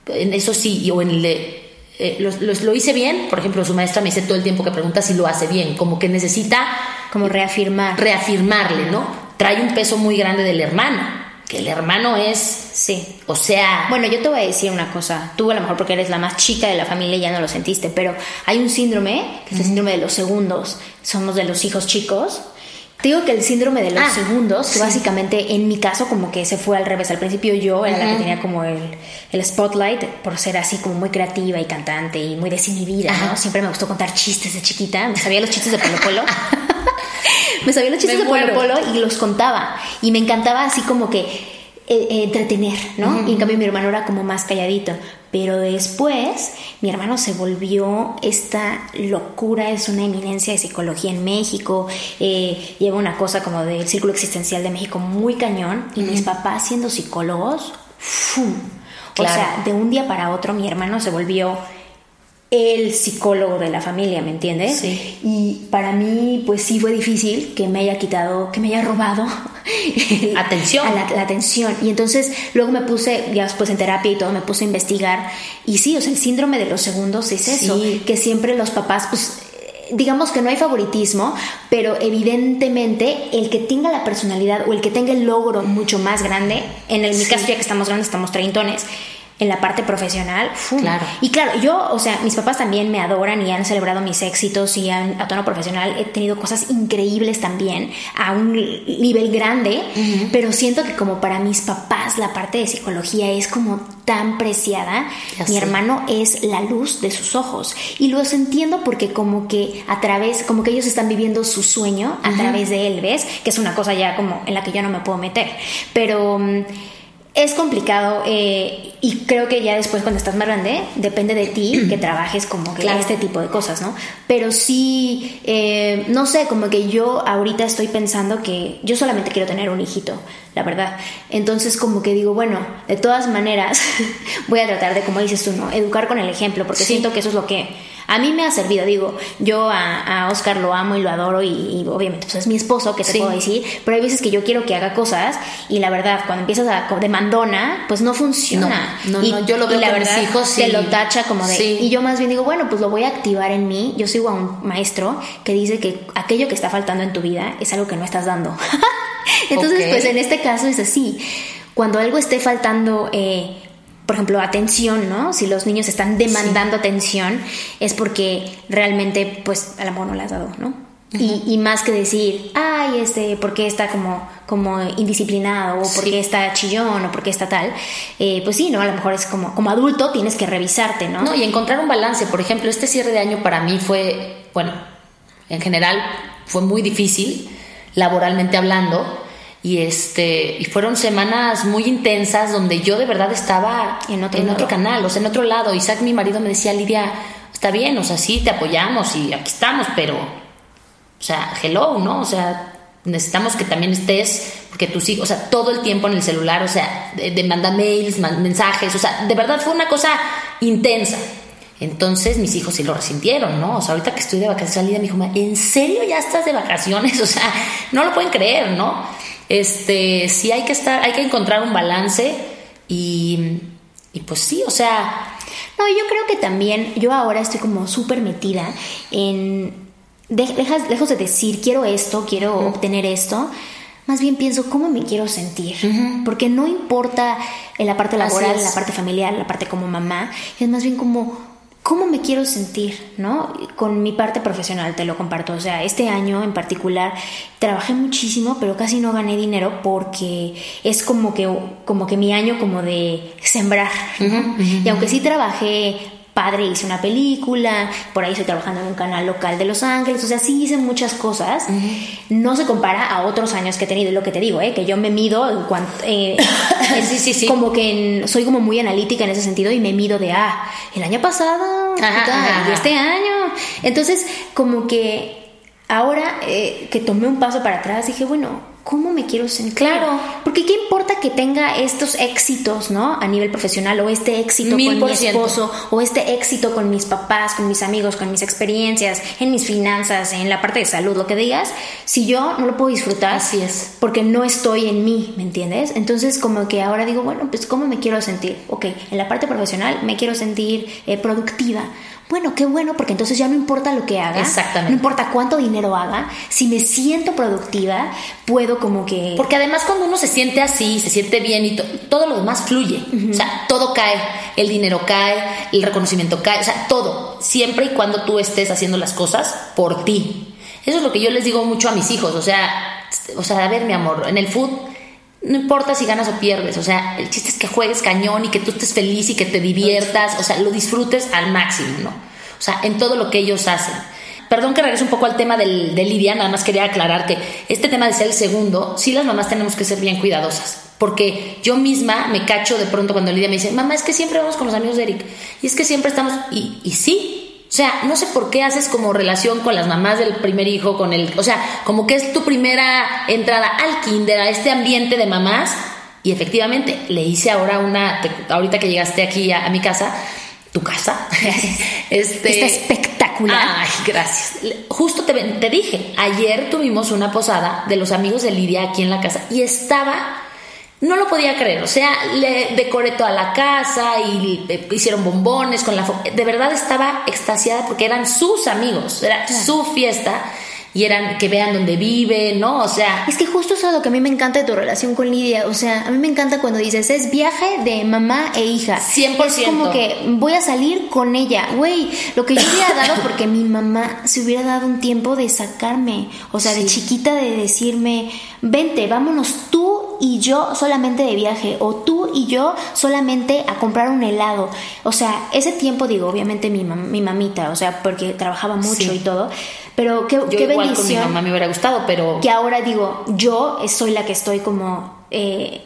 En eso sí, o en el de eh, lo, hice bien, por ejemplo, su maestra me dice todo el tiempo que pregunta si lo hace bien, como que necesita como reafirmar, reafirmarle, ¿no? Trae un peso muy grande del hermano el hermano es, sí, o sea... Bueno, yo te voy a decir una cosa, tú a lo mejor porque eres la más chica de la familia ya no lo sentiste, pero hay un síndrome, que es el síndrome de los segundos, somos de los hijos chicos. Te digo que el síndrome de los ah, segundos, que básicamente en mi caso como que se fue al revés. Al principio yo era la que tenía como el, el, spotlight por ser así como muy creativa y cantante y muy desinhibida, ¿no? Siempre me gustó contar chistes de chiquita, me sabía los chistes de Polo Polo. me sabía los chistes de Polo Polo y los contaba. Y me encantaba así como que eh, eh, entretener, ¿no? Y en cambio mi hermano era como más calladito. Pero después mi hermano se volvió esta locura, es una eminencia de psicología en México, eh, lleva una cosa como del círculo existencial de México muy cañón. Y mis papás siendo psicólogos, ¡fum! O sea, de un día para otro mi hermano se volvió el psicólogo de la familia, ¿me entiendes? Sí. Y para mí, pues sí fue difícil que me haya quitado, que me haya robado atención. la, atención. Y entonces luego me puse, ya después en terapia y todo, me puse a investigar. Y sí, o sea, el síndrome de los segundos es eso, que siempre los papás, pues digamos que no hay favoritismo, pero evidentemente el que tenga la personalidad o el que tenga el logro mucho más grande, en el, mi caso ya que estamos grandes, estamos treintones, en la parte profesional. Claro. Y claro, yo, o sea, mis papás también me adoran y han celebrado mis éxitos y han, a tono profesional he tenido cosas increíbles también a un nivel grande, pero siento que como para mis papás la parte de psicología es como tan preciada, mi hermano es la luz de sus ojos y los entiendo porque como que a través, como que ellos están viviendo su sueño a través de él, ¿ves? Que es una cosa ya como en la que yo no me puedo meter, pero... Es complicado eh, y creo que ya después cuando estás más grande depende de ti que trabajes como que este tipo de cosas, ¿no? Pero sí, eh, no sé, como que yo ahorita estoy pensando que yo solamente quiero tener un hijito, la verdad. Entonces como que digo, bueno, de todas maneras voy a tratar de, como dices tú, ¿no? Educar con el ejemplo, porque siento que eso es lo que a mí me ha servido, digo, yo a, Oscar lo amo y lo adoro y, obviamente pues es mi esposo, que te puedo decir, pero hay veces que yo quiero que haga cosas y la verdad, cuando empiezas a de mandona, pues no funciona. No, no, yo lo veo y la verdad, hijos te lo tacha como de... Y yo más bien digo, bueno, pues lo voy a activar en mí. Yo sigo a un maestro que dice que aquello que está faltando en tu vida es algo que no estás dando. Entonces, pues en este caso es así. Cuando algo esté faltando... Eh, por ejemplo, atención, ¿no? Si los niños están demandando atención, es porque realmente, pues, a la mejor no le has dado, ¿no? y, más que decir, ay, este, ¿por qué está como, como indisciplinado? O ¿por qué está chillón? ¿O por qué está tal? Eh, pues sí, ¿no? A lo mejor es como, como adulto tienes que revisarte, ¿no? No, y encontrar un balance. Por ejemplo, este cierre de año para mí fue, bueno, en general fue muy difícil, laboralmente hablando y este y fueron semanas muy intensas donde yo de verdad estaba en otro, en otro canal, o sea, en otro lado. Isaac, mi marido, me decía, Lidia, está bien, o sea, sí, te apoyamos y aquí estamos, pero, o sea, hello, ¿no? O sea, necesitamos que también estés, porque tú sí, o sea, todo el tiempo en el celular, o sea, de, manda mails, mensajes, o sea, de verdad fue una cosa intensa. Entonces mis hijos sí lo resintieron, ¿no? O sea, ahorita que estoy de vacaciones, Lidia me dijo, ¿en serio ya estás de vacaciones? O sea, no lo pueden creer, ¿no? Este, sí hay que estar, hay que encontrar un balance y, y pues sí, o sea... No, yo creo que también, yo ahora estoy como súper metida en, lejos de decir, quiero esto, quiero obtener esto, más bien pienso cómo me quiero sentir, porque no importa en la parte laboral, en la parte familiar, la parte como mamá, es más bien como cómo me quiero sentir, ¿no? Con mi parte profesional te lo comparto. O sea, este año en particular trabajé muchísimo, pero casi no gané dinero porque es como que, como que mi año como de sembrar. Y aunque sí trabajé padre hice una película, por ahí estoy trabajando en un canal local de Los Ángeles, o sea, sí hice muchas cosas, no se compara a otros años que he tenido, lo que te digo, ¿eh? que yo me mido en cuanto, eh, sí, sí, sí. como que soy como muy analítica en ese sentido y me mido de, ah, el año pasado, y este año, Entonces, como que ahora eh, que tomé un paso para atrás, dije, bueno, ¿cómo me quiero sentir? Claro. Porque qué importa que tenga estos éxitos, ¿no? A nivel profesional, o este éxito Mil con mi esposo, o este éxito con mis papás, con mis amigos, con mis experiencias, en mis finanzas, en la parte de salud, lo que digas, si yo no lo puedo disfrutar, Así es. porque no estoy en mí, ¿me entiendes? Entonces, como que ahora digo, bueno, pues, ¿cómo me quiero sentir? Ok, en la parte profesional me quiero sentir eh, productiva. Bueno, qué bueno, porque entonces ya no importa lo que haga, Exactamente. no importa cuánto dinero haga, si me siento productiva, puedo como que... Porque además cuando uno se siente así, se siente bien y to- todo lo demás fluye. O sea, todo cae. El dinero cae, el reconocimiento cae, o sea, todo. Siempre y cuando tú estés haciendo las cosas por ti. Eso es lo que yo les digo mucho a mis hijos. O sea, o sea, a ver, mi amor, en el fútbol no importa si ganas o pierdes. O sea, el chiste es que juegues cañón y que tú estés feliz y que te diviertas. O sea, lo disfrutes al máximo, ¿no? O sea, en todo lo que ellos hacen. Perdón que regrese un poco al tema del, de Lidia, nada más quería aclarar que este tema de el segundo, sí las mamás tenemos que ser bien cuidadosas. Porque yo misma me cacho de pronto cuando Lidia me dice, mamá, es que siempre vamos con los amigos de Eric. Y es que siempre estamos. Y, y sí. O sea, no sé por qué haces como relación con las mamás del primer hijo, con el. O sea, como que es tu primera entrada al kinder, a este ambiente de mamás. Y efectivamente, le hice ahora una. te- ahorita que llegaste aquí a, a mi casa, tu casa. este, Está espectacular. Ay, gracias. Justo te, te dije, ayer tuvimos una posada de los amigos de Lidia aquí en la casa y estaba, no lo podía creer, o sea, le decoré toda la casa y eh, hicieron bombones con la... De verdad estaba extasiada porque eran sus amigos, era su fiesta y eran que vean dónde vive, ¿no? O sea, Es que justo eso es lo que a mí me encanta de tu relación con Lidia. O sea, a mí me encanta cuando dices, es viaje de mamá e hija. 100%. Es como que voy a salir con ella. Güey, lo que yo hubiera dado porque mi mamá se hubiera dado un tiempo de sacarme. O sea, de Sí. chiquita de decirme, vente, vámonos tú y yo solamente de viaje. O tú y yo solamente a comprar un helado. O sea, ese tiempo, digo, obviamente mi, mam- mi mamita, o sea, porque trabajaba mucho Sí. y todo. Pero qué, yo qué igual con mi bendición mamá me hubiera gustado, pero... que ahora digo, yo soy la que estoy como eh,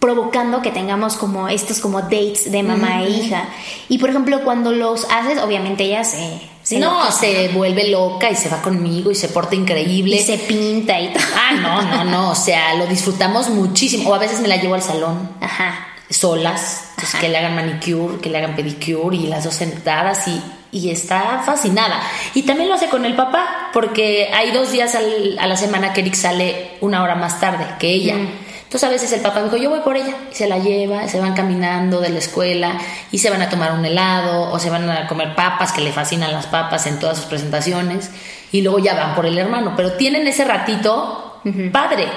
provocando que tengamos como estos como dates de mamá e hija. Y por ejemplo, cuando los haces, obviamente ella se... se no, se vuelve loca y se va conmigo y se porta increíble. y se pinta y todo. Ah, no, no, no, o sea, lo disfrutamos muchísimo. O a veces me la llevo al salón Ajá. solas, entonces Ajá. que le hagan manicure, que le hagan pedicure y las dos sentadas y, y está fascinada. Y también lo hace con el papá, porque hay dos días al- a la semana que Eric sale una hora más tarde que ella. Mm. Entonces a veces el papá me dijo, yo voy por ella, y se la lleva, y se van caminando de la escuela, y se van a tomar un helado, o se van a comer papas, que le fascinan las papas en todas sus presentaciones, y luego ya van por el hermano. Pero tienen ese ratito padre,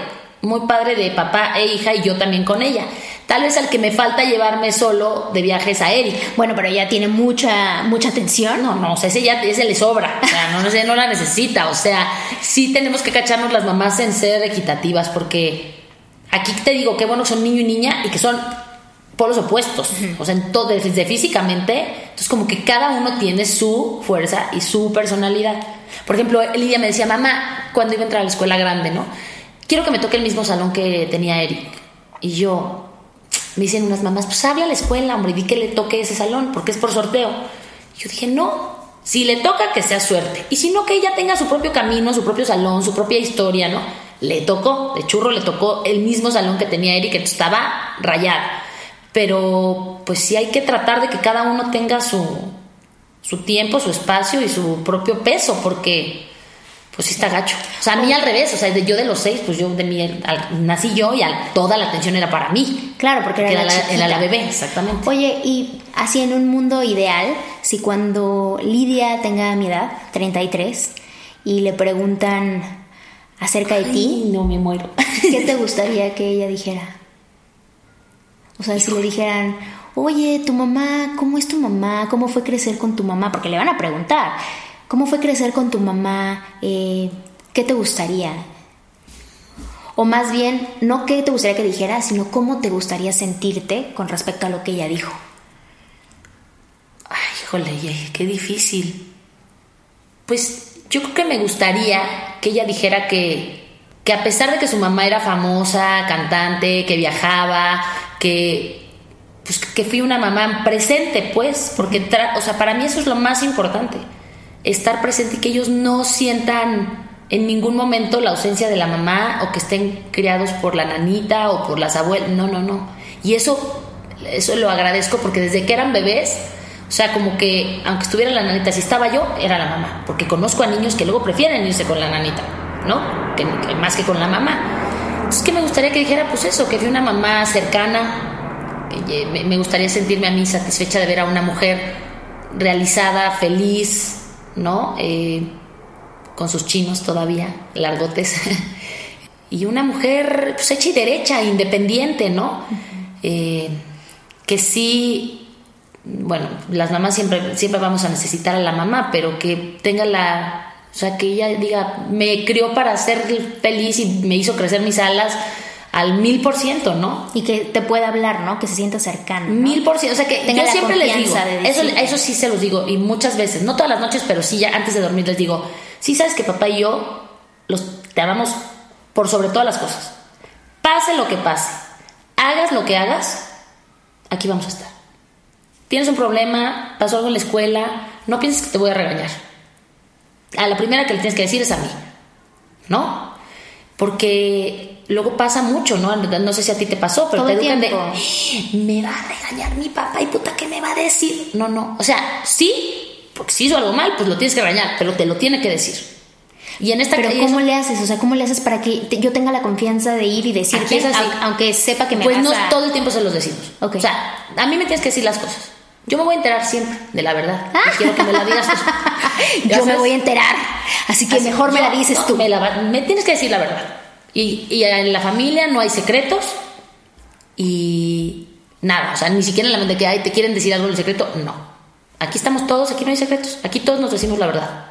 muy padre de papá e hija, y yo también con ella. Tal vez al que me falta llevarme solo de viajes a Eric. Bueno, pero ella tiene mucha, mucha atención. No, no, o sea, ese ya ese le sobra. O sea, no, no, sé, no la necesita. O sea, sí tenemos que cacharnos las mamás en ser equitativas, porque aquí te digo que bueno, son niño y niña y que son polos opuestos. O sea, en todo, desde físicamente. Entonces, como que cada uno tiene su fuerza y su personalidad. Por ejemplo, Lidia me decía, mamá, cuando iba a entrar a la escuela grande, ¿no? Quiero que me toque el mismo salón que tenía Eric. Y yo, me dicen unas mamás, pues habla a la escuela, hombre, y di que le toque ese salón, porque es por sorteo. Y yo dije, no, si le toca, que sea suerte. Y si no, que ella tenga su propio camino, su propio salón, su propia historia, ¿no? Le tocó, de churro le tocó el mismo salón que tenía Eric, que estaba rayada. Pero, pues sí hay que tratar de que cada uno tenga su, su tiempo, su espacio y su propio peso, porque pues sí está gacho. O sea, a mí al revés, o sea, de- yo de los seis, pues yo de mi, al- nací yo y al- toda la atención era para mí. Claro, porque era, Era la, era la bebé, exactamente. Oye, y así en un mundo ideal, si cuando Lidia tenga mi edad, 33, y le preguntan acerca de ti, no me muero. ¿qué te gustaría que ella dijera? O sea, si le dijeran, oye, tu mamá, ¿cómo es tu mamá? ¿Cómo fue crecer con tu mamá? Porque le van a preguntar, ¿cómo fue crecer con tu mamá? Eh, ¿Qué te gustaría? O más bien, no qué te gustaría que dijera, sino cómo te gustaría sentirte con respecto a lo que ella dijo. Ay, híjole, qué difícil. Pues yo creo que me gustaría que ella dijera que, que a pesar de que su mamá era famosa, cantante, que viajaba, que, pues, que fui una mamá presente, pues, porque, tra- o sea, para mí eso es lo más importante. estar presente y que ellos no sientan en ningún momento la ausencia de la mamá o que estén criados por la nanita o por las abuelas. No, no, no. Y eso, eso lo agradezco porque desde que eran bebés, o sea, como que aunque estuviera la nanita, si estaba yo, era la mamá. Porque conozco a niños que luego prefieren irse con la nanita, ¿no? Que, más que con la mamá. Entonces, que me gustaría que dijera, pues eso, que fui una mamá cercana. Me gustaría sentirme a mí satisfecha de ver a una mujer realizada, feliz, ¿no? Eh, con sus chinos todavía, largotes. y una mujer pues, hecha y derecha, independiente, ¿no? Eh, que sí, bueno, las mamás siempre, siempre vamos a necesitar a la mamá, pero que tenga la, o sea, que ella diga, me crió para ser feliz y me hizo crecer mis alas al mil por ciento, ¿no? Y que te pueda hablar, ¿no? Que se sienta cercano. Mil por ciento. O sea, que Tenga yo siempre les digo, eso, eso sí se los digo, y muchas veces, no todas las noches, pero sí ya antes de dormir les digo, sí sabes que papá y yo los, te amamos por sobre todas las cosas. Pase lo que pase, hagas lo que hagas, aquí vamos a estar. Tienes un problema, pasó algo en la escuela, no pienses que te voy a regañar. A la primera que le tienes que decir es a mí, ¿no? Porque luego pasa mucho, ¿no? No sé si a ti te pasó, pero te educan de, me va a regañar mi papá y puta, ¿qué me va a decir? No, no, o sea, sí, porque si hizo algo mal, pues lo tienes que regañar, pero te lo tiene que decir. Y en esta Pero ¿cómo le haces? O sea, ¿cómo le haces para que yo tenga la confianza de ir y decir que aunque sepa que me Pues no todo el tiempo se los decimos. O sea, a mí me tienes que decir las cosas. Yo me voy a enterar siempre de la verdad. quiero que me la digas yo me voy a enterar. Así que mejor me la dices tú. Me, tienes que decir la verdad. Y, y en la familia no hay secretos y nada. O sea, ni siquiera en la mente que hay, te quieren decir algo en secreto. No. Aquí estamos todos, aquí no hay secretos. Aquí todos nos decimos la verdad.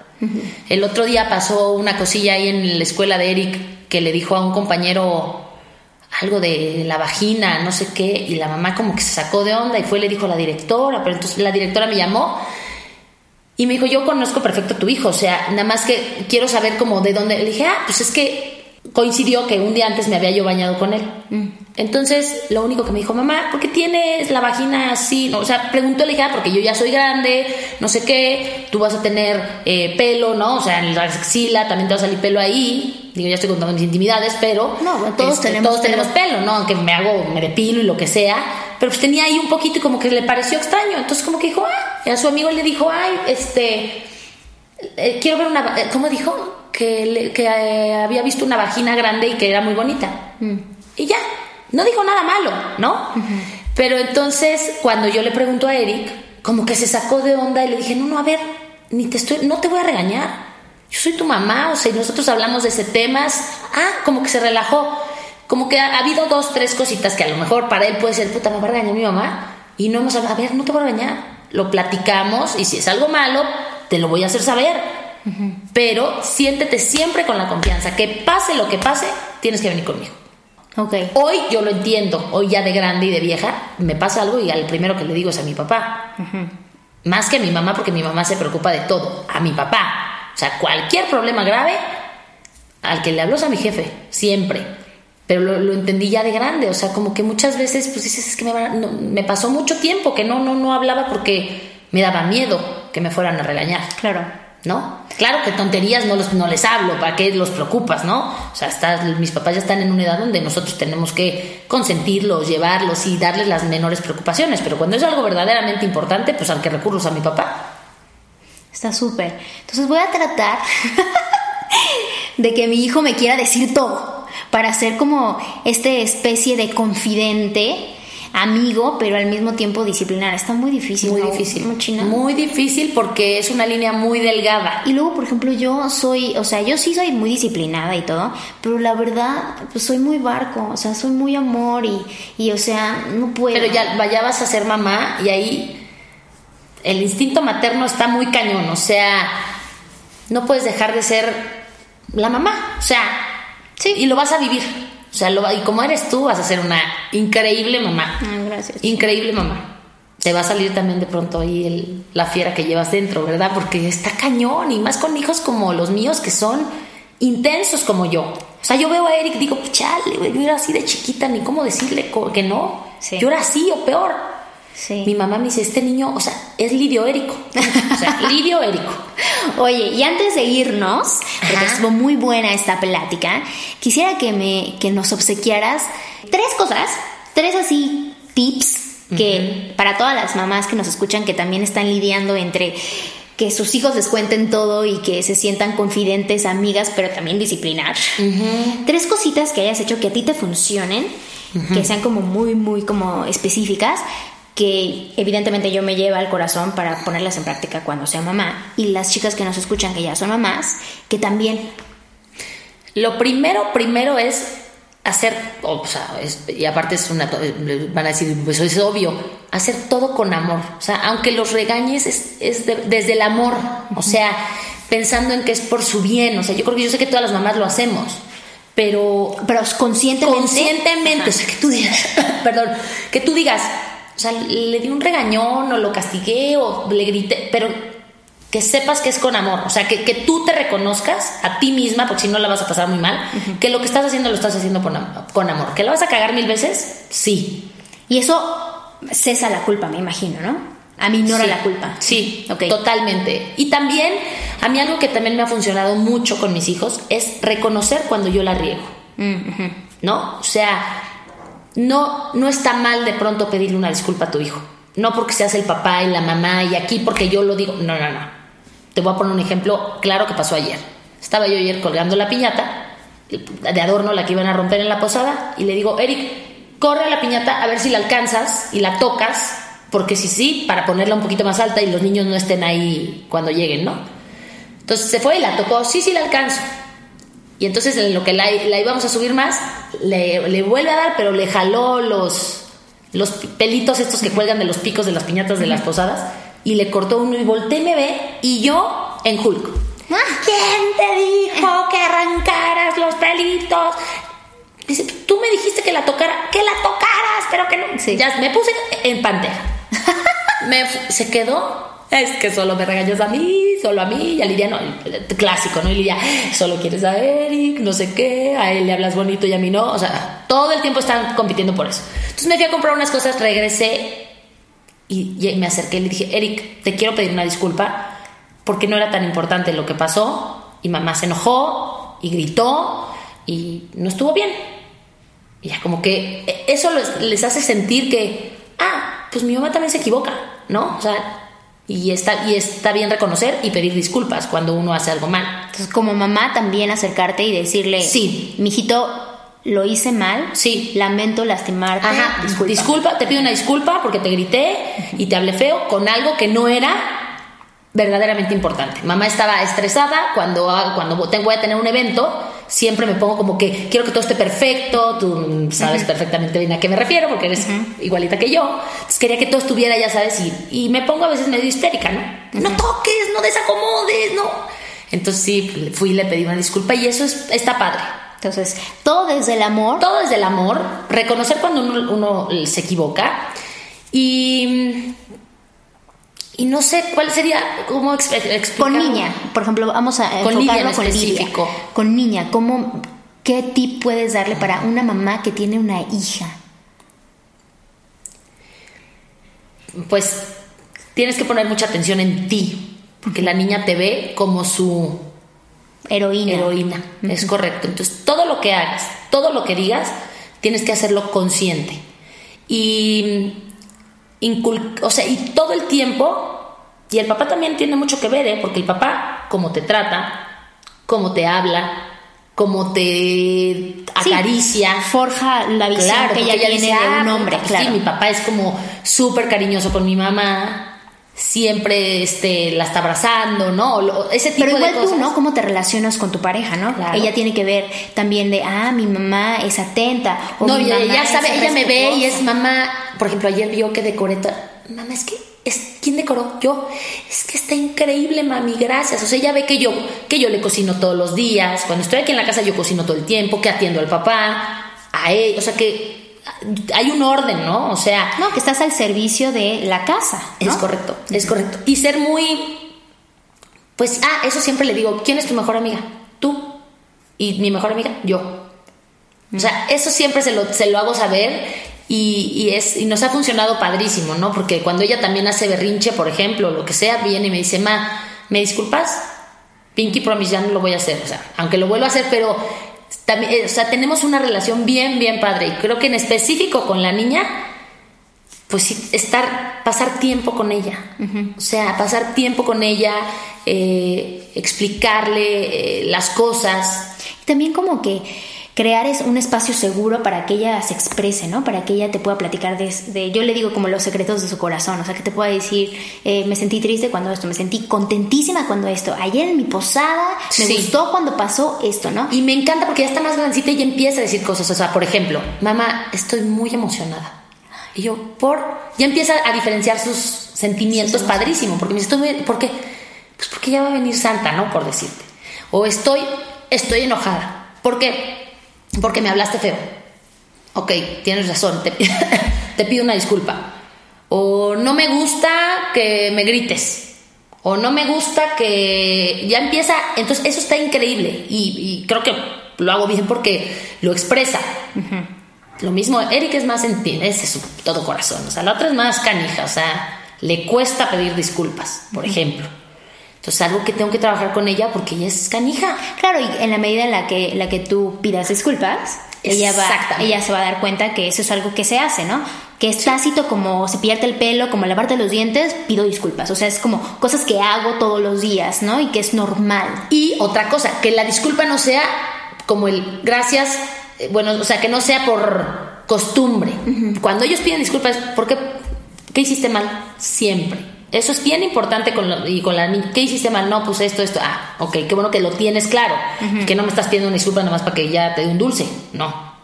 El otro día pasó una cosilla ahí en la escuela de Eric que le dijo a un compañero algo de la vagina, no sé qué, y la mamá como que se sacó de onda y fue y le dijo a la directora, pero entonces la directora me llamó y me dijo, yo conozco perfecto a tu hijo, o sea, nada más que quiero saber como de dónde. Le dije, ah, pues es que coincidió que un día antes me había yo bañado con él. Mm. Entonces, lo único que me dijo, mamá, ¿por qué tienes la vagina así? No, o sea, preguntó, le dije, ah, porque yo ya soy grande, no sé qué, tú vas a tener eh, pelo, ¿no? O sea, en la axila también te va a salir pelo ahí. Digo, ya estoy contando mis intimidades, pero no, todos, este, tenemos, todos tenemos pelo, ¿no? Aunque me hago, me depilo y lo que sea. Pero pues tenía ahí un poquito y como que le pareció extraño. Entonces, como que dijo, ah, a su amigo le dijo, ay, este, eh, quiero ver una, eh, ¿cómo dijo? que, eh, había visto una vagina grande y que era muy bonita. Mm. Y ya, no dijo nada malo, ¿no? Pero entonces, cuando yo le pregunto a Eric, como que se sacó de onda y le dije, no, no, a ver, ni te estoy, no te voy a regañar. Yo soy tu mamá, o sea, y nosotros hablamos de ese temas. Ah, como que se relajó. Como que ha, habido dos, tres cositas que a lo mejor para él puede ser, puta, me va a regañar mi mamá. Y no hemos hablado, a ver, no te voy a regañar. Lo platicamos y si es algo malo, te lo voy a hacer saber pero siéntete siempre con la confianza, que pase lo que pase, tienes que venir conmigo. Okay. Hoy yo lo entiendo, hoy ya de grande y de vieja, me pasa algo y al primero que le digo es a mi papá. Más que a mi mamá, porque mi mamá se preocupa de todo, a mi papá. O sea, cualquier problema grave, al que le hablo es a mi jefe, siempre. Pero lo, entendí ya de grande, o sea, como que muchas veces, pues dices, es que me, me pasó mucho tiempo que no, no, no hablaba porque me daba miedo que me fueran a regañar. Claro. ¿no? Claro que tonterías no, los, no les hablo, ¿para qué los preocupas, no? O sea, mis papás ya están en una edad donde nosotros tenemos que consentirlos, llevarlos y darles las menores preocupaciones, pero cuando es algo verdaderamente importante, pues al que recurros a mi papá. Está súper. Entonces voy a tratar de que mi hijo me quiera decir todo, para ser como esta especie de confidente amigo, pero al mismo tiempo disciplinar. Está muy difícil. Muy difícil. Muy difícil porque es una línea muy delgada. Y luego, por ejemplo, yo soy, o sea, yo sí soy muy disciplinada y todo, pero la verdad, pues soy muy barco, o sea, soy muy amor y, y o sea, no puedo. Pero ya, ya vas a ser mamá y ahí el instinto materno está muy cañón, o sea, no puedes dejar de ser la mamá, o sea, sí, y lo vas a vivir. O sea, lo, y como eres tú, vas a ser una increíble mamá. gracias. Increíble mamá. Te va a salir también de pronto ahí el, la fiera que llevas dentro, ¿verdad? Porque está cañón y más con hijos como los míos que son intensos como yo. O sea, yo veo a Eric y digo, chale, yo era así de chiquita, ni cómo decirle que no. Yo era así o peor. Sí. Mi mamá me dice, este niño, o sea, es Lidio Érico. O sea, Lidio Érico. Oye, y antes de irnos, porque Ajá. estuvo muy buena esta plática, quisiera que, me, que nos obsequiaras tres cosas, tres así tips que para todas las mamás que nos escuchan que también están lidiando entre que sus hijos les cuenten todo y que se sientan confidentes, amigas, pero también disciplinar. Tres cositas que hayas hecho que a ti te funcionen, que sean como muy, muy como específicas, que evidentemente yo me lleva al corazón para ponerlas en práctica cuando sea mamá. Y las chicas que nos escuchan que ya son mamás, que también. Lo primero, primero es hacer, o sea, es- y aparte es una, van a decir, pues es obvio, hacer todo con amor. O sea, aunque los regañes es, es de- desde el amor, o sea, pensando en que es por su bien. O sea, yo creo que yo sé que todas las mamás lo hacemos, pero Pero conscientemente. conscientemente, o sea, que tú digas, perdón, que tú digas, o sea, le di un regañón o lo castigué o le grité, pero que sepas que es con amor, o sea, que, que tú te reconozcas a ti misma, porque si no la vas a pasar muy mal, que lo que estás haciendo lo estás haciendo con, con amor. ¿Que la vas a cagar mil veces? Sí. Y eso cesa la culpa, me imagino, ¿no? Aminora Sí. la culpa. Sí, Ok. totalmente. Y también, a mí algo que también me ha funcionado mucho con mis hijos es reconocer cuando yo la riego. Mm, ujú. ¿no? O sea, no, no está mal de pronto pedirle una disculpa a tu hijo. No porque seas el papá y la mamá y aquí porque yo lo digo. No, no, no. Te voy a poner un ejemplo claro que pasó ayer. Estaba yo ayer colgando la piñata de adorno, la que iban a romper en la posada, y le digo, Eric, corre a la piñata a ver si la alcanzas y la tocas, porque si sí, para ponerla un poquito más alta y los niños no estén ahí cuando lleguen, ¿no? Entonces se fue y la tocó, sí, sí la alcanzo. Y entonces en lo que la, la íbamos a subir más, le, le vuelve a dar, pero le jaló los, los pelitos estos que cuelgan de los picos de las piñatas de las posadas y le cortó uno y volteé y me ve y yo en Hulk. ¿Quién te dijo que arrancaras los pelitos? Dice, tú me dijiste que la tocara, que la tocaras, pero que no. Sí. Ya me puse en pantera. me, se quedó. Es que solo me regañas a mí, solo a mí, y a Lidia no. Clásico, ¿no? Y Lidia, solo quieres a Eric, no sé qué, a él le hablas bonito y a mí no. O sea, todo el tiempo están compitiendo por eso. Entonces me fui a comprar unas cosas, regresé y, y me acerqué y le dije, Eric, te quiero pedir una disculpa porque no era tan importante lo que pasó. Y mamá se enojó y gritó y no estuvo bien. Y ya como que eh, eso les, les hace sentir que, ah, pues mi mamá también se equivoca, ¿no? O sea, y está, y está bien reconocer y pedir disculpas cuando uno hace algo mal. Entonces, como mamá, también acercarte y decirle: Sí. mijito, lo hice mal. Sí. Lamento lastimarte. Ajá, disculpa. disculpa, te pido una disculpa porque te grité y te hablé feo con algo que no era verdaderamente importante. Mamá estaba estresada cuando, cuando te- voy a tener un evento, siempre me pongo como que quiero que todo esté perfecto, tú sabes perfectamente bien a qué me refiero porque eres igualita que yo. Entonces quería que todo estuviera, ya sabes, y, y me pongo a veces medio histérica, ¿no? No toques, no desacomodes, no. Entonces sí, fui y le pedí una disculpa y eso es, está padre. Entonces, todo desde el amor. Todo desde el amor, reconocer cuando uno, uno se equivoca y, y no sé cuál sería, cómo exp- explicarlo. Con niña, por ejemplo, vamos a Con enfocarlo niña en con Lidia. específico. Con niña, ¿cómo, ¿qué tip puedes darle para una mamá que tiene una hija? Pues tienes que poner mucha atención en ti, porque la niña te ve como su Heroína. heroína. Es correcto. Entonces, todo lo que hagas, todo lo que digas, tienes que hacerlo consciente. Y, o sea, y todo el tiempo, y el papá también tiene mucho que ver, ¿eh? porque el papá, como te trata, cómo te habla, cómo te Sí, acaricia. forja la visión Claro, que ella, tiene dice, de "Ah, un hombre, pues claro. Sí, mi papá es como súper cariñoso con mi mamá, siempre este, la está abrazando, ¿no? Lo- ese tipo Pero igual de cosas. tú, ¿no? ¿Cómo te relacionas con tu pareja, no? Claro. Ella tiene que ver también de, ah, mi mamá es atenta. O No, mi mamá ya sabe, ella me ve y es mamá. Por ejemplo, ayer vio que decoré. Mamá, es que. Es, ¿Quién decoró? Yo. Es que está increíble, mami, gracias. O sea, ella ve que yo, que yo le cocino todos los días. Cuando estoy aquí en la casa, yo cocino todo el tiempo, que atiendo al papá, a él. O sea, que hay un orden, ¿no? O sea, No, que estás al servicio de la casa. ¿no? es correcto, es correcto. Y ser muy. Pues, ah, eso siempre le digo: ¿quién es tu mejor amiga? Tú. Y mi mejor amiga, yo. O sea, eso siempre se lo, se lo hago saber Y, y es, y nos ha funcionado padrísimo, ¿no? Porque cuando ella también hace berrinche, por ejemplo, lo que sea, viene y me dice, ma, ¿me disculpas? Pinky Promise ya no lo voy a hacer, o sea, aunque lo vuelvo a hacer, pero también, eh, o sea, tenemos una relación bien, bien padre. Y creo que en específico con la niña, pues sí, estar, pasar tiempo con ella. O sea, pasar tiempo con ella, eh, explicarle eh, las cosas. También como que crear es un espacio seguro para que ella se exprese, ¿no? Para que ella te pueda platicar de, yo le digo como los secretos de su corazón, o sea, que te pueda decir, eh, me sentí triste cuando esto, me sentí contentísima cuando esto, ayer en mi posada me gustó cuando pasó esto, ¿no? Y me encanta porque ya está más grandecita y empieza a decir cosas, o sea, por ejemplo, mamá, estoy muy emocionada. Y yo, por, ya empieza a diferenciar sus sentimientos padrísimo, porque me dice, estoy, ¿por qué? Pues porque ya va a venir Santa, ¿no? Por decirte. O estoy, estoy enojada. ¿Por qué? Porque me hablaste feo. Ok, tienes razón, te, pido una disculpa. O no me gusta que me grites. O no me gusta que ya empieza. Entonces, eso está increíble. Y, creo que lo hago bien porque lo expresa. Lo mismo, Eric es más en ese es su todo corazón. O sea, la otra es más canija. O sea, le cuesta pedir disculpas, por ejemplo. Entonces, algo que tengo que trabajar con ella porque ella es canija. Claro, y en la medida en la que, la que tú pidas disculpas, ella, va, ella se va a dar cuenta que eso es algo que se hace, ¿no? Que es tácito como cepillarte el pelo, como lavarte los dientes, pido disculpas. O sea, es como cosas que hago todos los días, ¿no? Y que es normal. Y otra cosa, que la disculpa no sea como el gracias, eh, bueno, o sea, que no sea por costumbre. Cuando ellos piden disculpas, ¿por qué? ¿Qué hiciste mal? Siempre eso es bien importante con y con la. ¿Qué hiciste mal? No, pues esto, esto. Ah, ok, qué bueno que lo tienes claro. Que no me estás pidiendo una disculpa nada más para que ya te dé un dulce. No.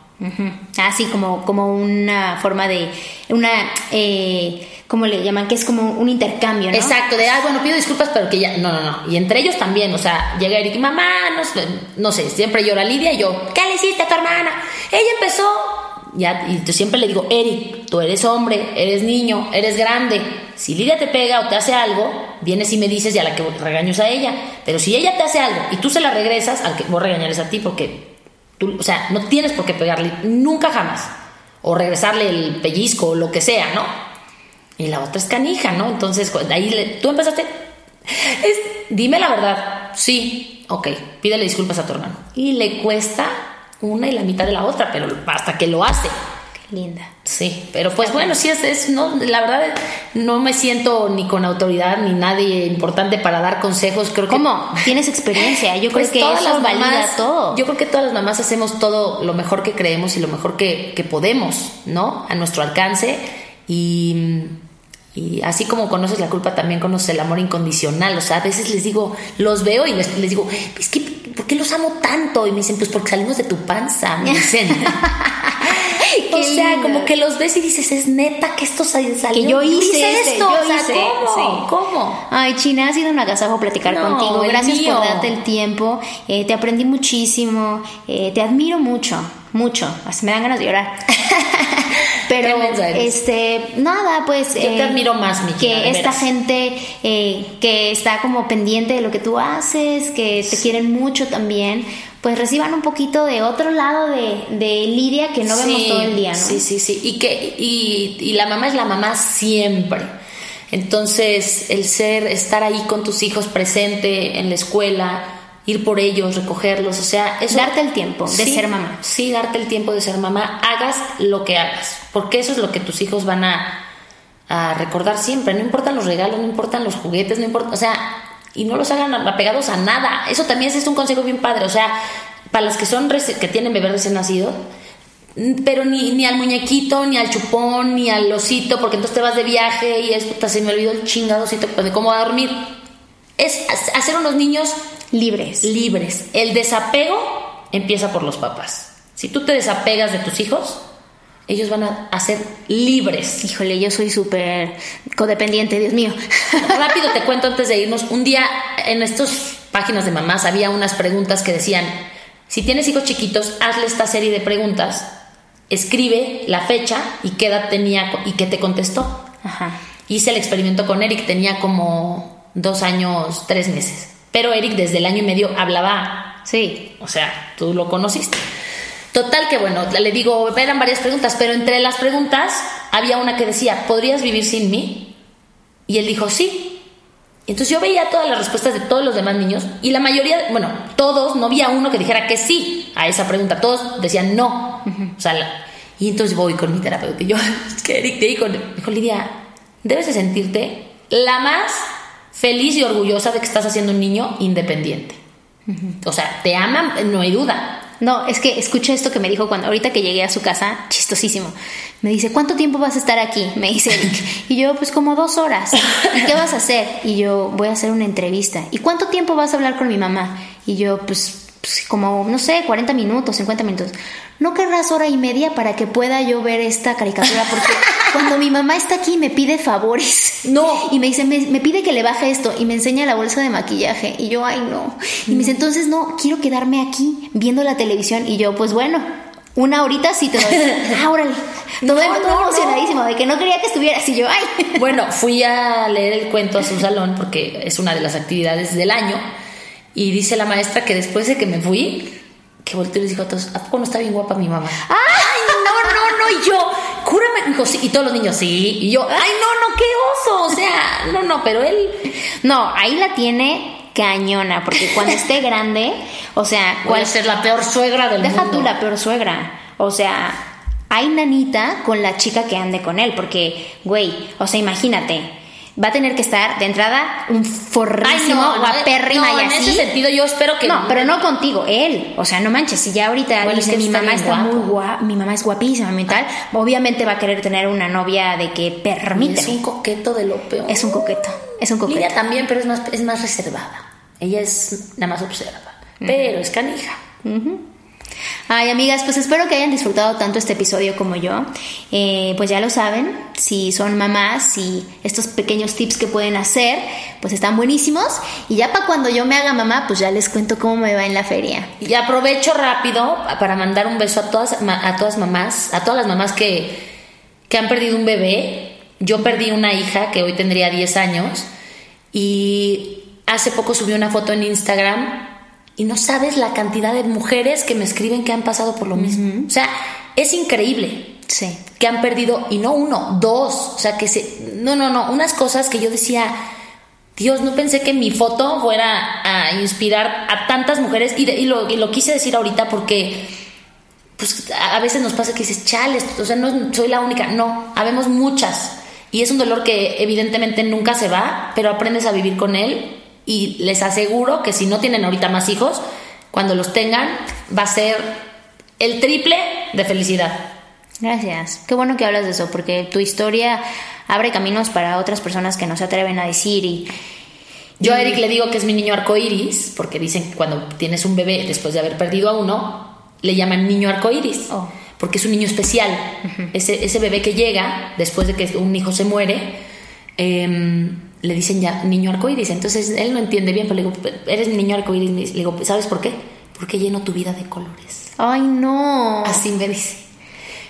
Así como, como una forma de. Una. Eh, ¿Cómo le llaman? Que es como un intercambio, ¿no? Exacto, de, ah, bueno, pido disculpas, pero que ya. No, no, no. Y entre ellos también, o sea, llega Eric, mamá, no, no sé, siempre llora Lidia y yo, ¿qué le hiciste a tu hermana? Ella empezó ya, y yo siempre le digo, Eric, tú eres hombre, eres niño, eres grande. Si Lidia te pega o te hace algo, vienes y me dices y a la que regaños a ella. Pero si ella te hace algo y tú se la regresas, al que vos regañar a ti porque tú, o sea, no tienes por qué pegarle nunca jamás. O regresarle el pellizco o lo que sea, ¿no? Y la otra es canija, ¿no? Entonces, ahí tú empezaste. dime la verdad. Sí, ok, pídele disculpas a tu hermano. Y le cuesta una y la mitad de la otra, pero hasta que lo hace. Qué linda. Sí, pero pues bueno, sí es, es, no, la verdad no me siento ni con autoridad ni nadie importante para dar consejos. Creo que ¿Cómo? Tienes experiencia. Yo creo pues que todas eso las valida todo. Yo creo que todas las mamás hacemos todo lo mejor que creemos y lo mejor que, que podemos, ¿no? A nuestro alcance y y así como conoces la culpa, también conoces el amor incondicional. O sea, a veces les digo, los veo y les, les digo, es que, ¿por qué los amo tanto? Y me dicen, pues porque salimos de tu panza, me dicen. o sea, como que los ves y dices, es neta que esto salió. Que yo hice esto. o sea, ¿cómo? ¿Cómo? Ay, China, ha sido un agasajo platicar contigo. Gracias por darte el tiempo. Eh, te aprendí muchísimo. Eh, te admiro mucho, mucho. Me dan ganas de llorar. Pero este nada, pues yo te eh, admiro más, mi que esta gente eh, que está como pendiente de lo que tú haces, que te quieren mucho también, pues reciban un poquito de otro lado de, de Lidia que no vemos todo el día, ¿no? Sí, sí, sí. Y que y, y la mamá es la mamá siempre. Entonces, el ser, estar ahí con tus hijos presente en la escuela, ir por ellos, recogerlos, o sea, eso... Darte el tiempo de ser mamá. Sí, darte el tiempo de ser mamá, hagas lo que hagas, porque eso es lo que tus hijos van a, a recordar siempre, no importan los regalos, no importan los juguetes, no importa, o sea, y no los hagan apegados a nada, eso también es un consejo bien padre, o sea, para las que son, que tienen bebés recién nacidos, pero ni, ni al muñequito, ni al chupón, ni al osito, porque entonces te vas de viaje y es, se me olvidó el chingadosito de cómo va a dormir. Es hacer unos niños libres. Libres. El desapego empieza por los papás. Si tú te desapegas de tus hijos, ellos van a, ser libres. Híjole, yo soy súper codependiente, Dios mío. Rápido te cuento antes de irnos. Un día en estas páginas de mamás había unas preguntas que decían, si tienes hijos chiquitos, hazle esta serie de preguntas, escribe la fecha y qué edad tenía y qué te contestó. Hice el experimento con Eric, tenía como dos años, tres meses. Pero Eric desde el año y medio hablaba, sí, o sea, tú lo conociste. Total que bueno, le digo, eran varias preguntas, pero entre las preguntas había una que decía, ¿podrías vivir sin mí? Y él dijo, sí. Entonces yo veía todas las respuestas de todos los demás niños y la mayoría, bueno, todos, no había uno que dijera que sí a esa pregunta, todos decían no. O sea, y entonces voy con mi terapeuta y yo, es que Eric te dijo, dijo Lidia, debes de sentirte la más feliz y orgullosa de que estás haciendo un niño independiente. O sea, te aman, no hay duda. No, es que escucha esto que me dijo cuando ahorita que llegué a su casa, chistosísimo. Me dice, ¿cuánto tiempo vas a estar aquí? Me dice Eric. Y yo, pues como dos horas. ¿Y qué vas a hacer? Y yo, voy a hacer una entrevista. ¿Y cuánto tiempo vas a hablar con mi mamá? Y yo, pues, pues como, no sé, 40 minutos, 50 minutos. ¿No querrás hora y media para que pueda yo ver esta caricatura? Porque cuando mi mamá está aquí me pide favores. No. Y me dice, me, me, pide que le baje esto. Y me enseña la bolsa de maquillaje. Y yo, ay, no. Y me dice, entonces no, quiero quedarme aquí viendo la televisión. Y yo, pues bueno, una horita sí te doy. ah, órale. Todo no, no, emocionadísimo de que no quería que estuvieras. Y yo, ay. Bueno, fui a leer el cuento a su salón porque es una de las actividades del año. Y dice la maestra que después de que me fui, que volteó y les dijo a todos, ¿a poco no está bien guapa mi mamá? ¡Ay, no, no, no! Y yo, cúrame. Dijo, sí. Y todos los niños, sí. Y yo, ¡ay, no, no, qué oso! O sea, no, no, pero él. No, ahí la tiene cañona, porque cuando esté grande, o sea, ¿cuál ser la peor suegra del Deja mundo? tú la peor suegra. O sea, hay nanita con la chica que ande con él, porque, güey, o sea, imagínate va a tener que estar de entrada un forrísimo, no, guapérrima no, y en así. ese sentido yo espero que no, pero no contigo, él. O sea, no manches, si ya ahorita Bueno, dice es que mi mamá está guapo". muy guapa, mi mamá es guapísima y tal, obviamente va a querer tener una novia de que permíteme. es un coqueto de lo peor. Es un coqueto, es un coqueto. Lidia también, pero es más, es más reservada. Ella es nada más observa, pero es canija. Ay, amigas, pues espero que hayan disfrutado tanto este episodio como yo. Eh, pues ya lo saben, si son mamás y estos pequeños tips que pueden hacer, pues están buenísimos. Y ya para cuando yo me haga mamá, pues ya les cuento cómo me va en la feria. Y aprovecho rápido para mandar un beso a todas, a todas mamás, a todas las mamás que, que han perdido un bebé. Yo perdí una hija que hoy tendría 10 años y hace poco subí una foto en Instagram y no sabes la cantidad de mujeres que me escriben que han pasado por lo mismo. O sea, es increíble Sí. que han perdido, y no uno, dos. O sea, que se. No, no, no. Unas cosas que yo decía. Dios, no pensé que mi foto fuera a inspirar a tantas mujeres. Y, de- y lo, y lo quise decir ahorita porque. Pues a a veces nos pasa que dices, chales, o sea, no soy la única. No, habemos muchas. Y es un dolor que evidentemente nunca se va, pero aprendes a vivir con él. Y les aseguro que si no tienen ahorita más hijos, cuando los tengan, va a ser el triple de felicidad. Gracias. Qué bueno que hablas de eso, porque tu historia abre caminos para otras personas que no se atreven a decir y Yo a Eric le digo que es mi niño arcoíris, porque dicen que cuando tienes un bebé después de haber perdido a uno, le llaman niño arcoíris, Oh. porque es un niño especial. ese, ese bebé que llega después de que un hijo se muere, em, le dicen ya niño arcoíris. Entonces él no entiende bien, pero le digo, eres niño arcoíris. Le digo, ¿sabes por qué? Porque lleno tu vida de colores. Ay, no. Así me dice.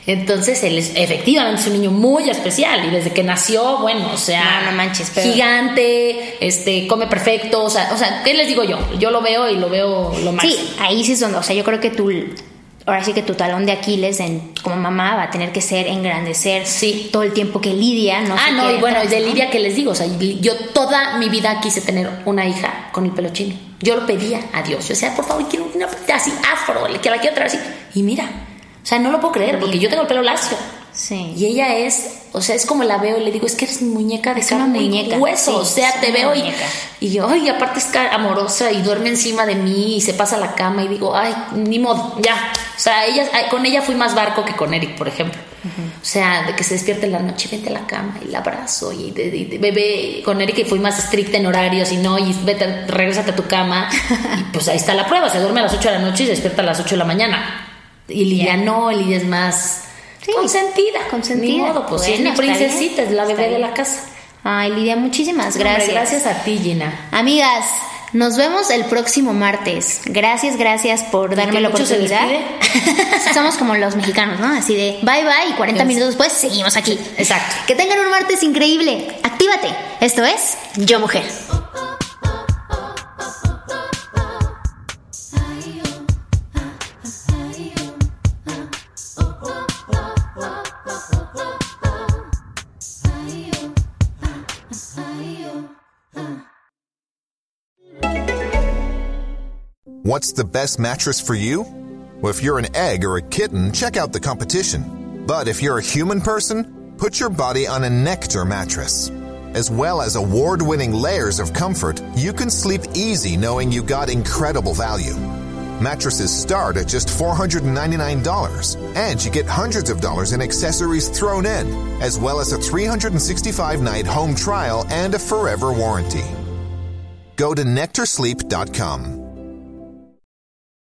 Entonces él es efectivamente es un niño muy especial y desde que nació, bueno, o sea, No, no manches, pero- gigante, este, come perfecto, o sea, o sea, ¿qué les digo yo? Yo lo veo y lo veo lo máximo. Sí, ahí sí es donde, o sea, yo creo que tú, ahora sí que tu talón de Aquiles en, como mamá va a tener que ser engrandecer Sí. todo el tiempo que Lidia no ah, no, y bueno, y atrás, de ¿no? Lidia que les digo, o sea, yo toda mi vida quise tener una hija con el pelo chino. Yo lo pedía a Dios. Yo decía, por favor, quiero una así afro, que la quiero traer así. Y mira, o sea, no lo puedo creer porque yo tengo el pelo lacio. Sí. Y ella es, o sea, es como la veo y le digo, es que eres mi muñeca de Es una carne y muñeca, hueso. sí, o sea, te veo y, muñeca. y yo, ay, aparte es amorosa y duerme encima de mí y se pasa a la cama y digo, ay, ni modo, ya. O sea, ella, con ella fui más barco que con Eric, por ejemplo. O sea, de que se despierte en la noche, vente a la cama y la abrazo y de, de- de- bebé con Eric y fui más estricta en horarios y no, y vete, regrésate a tu cama. y pues ahí está la prueba, se duerme a las 8 de la noche y se despierta a las 8 de la mañana. Y Lidia no, Lidia es más Sí, consentida. consentida. Ni modo, pues es Bueno, mi está princesita, bien, es la bebé de la casa. Ay, Lidia, muchísimas Hombre, gracias. gracias a ti, Gina. Amigas, nos vemos el próximo martes. Gracias, gracias por darme la se oportunidad. Somos como los mexicanos, ¿no? Así de bye bye y 40 Yes. minutos después seguimos aquí. Exacto. Que tengan un martes increíble. Actívate. Esto es Yo Mujer. What's the best mattress for you? Well, if you're an egg or a kitten, check out the competition. But if you're a human person, put your body on a Nectar mattress. As well as award winning layers of comfort, you can sleep easy knowing you got incredible value. Mattresses start at just $499, and you get hundreds of dollars in accessories thrown in, as well as a 365 night home trial and a forever warranty. Go to nectarsleep.com.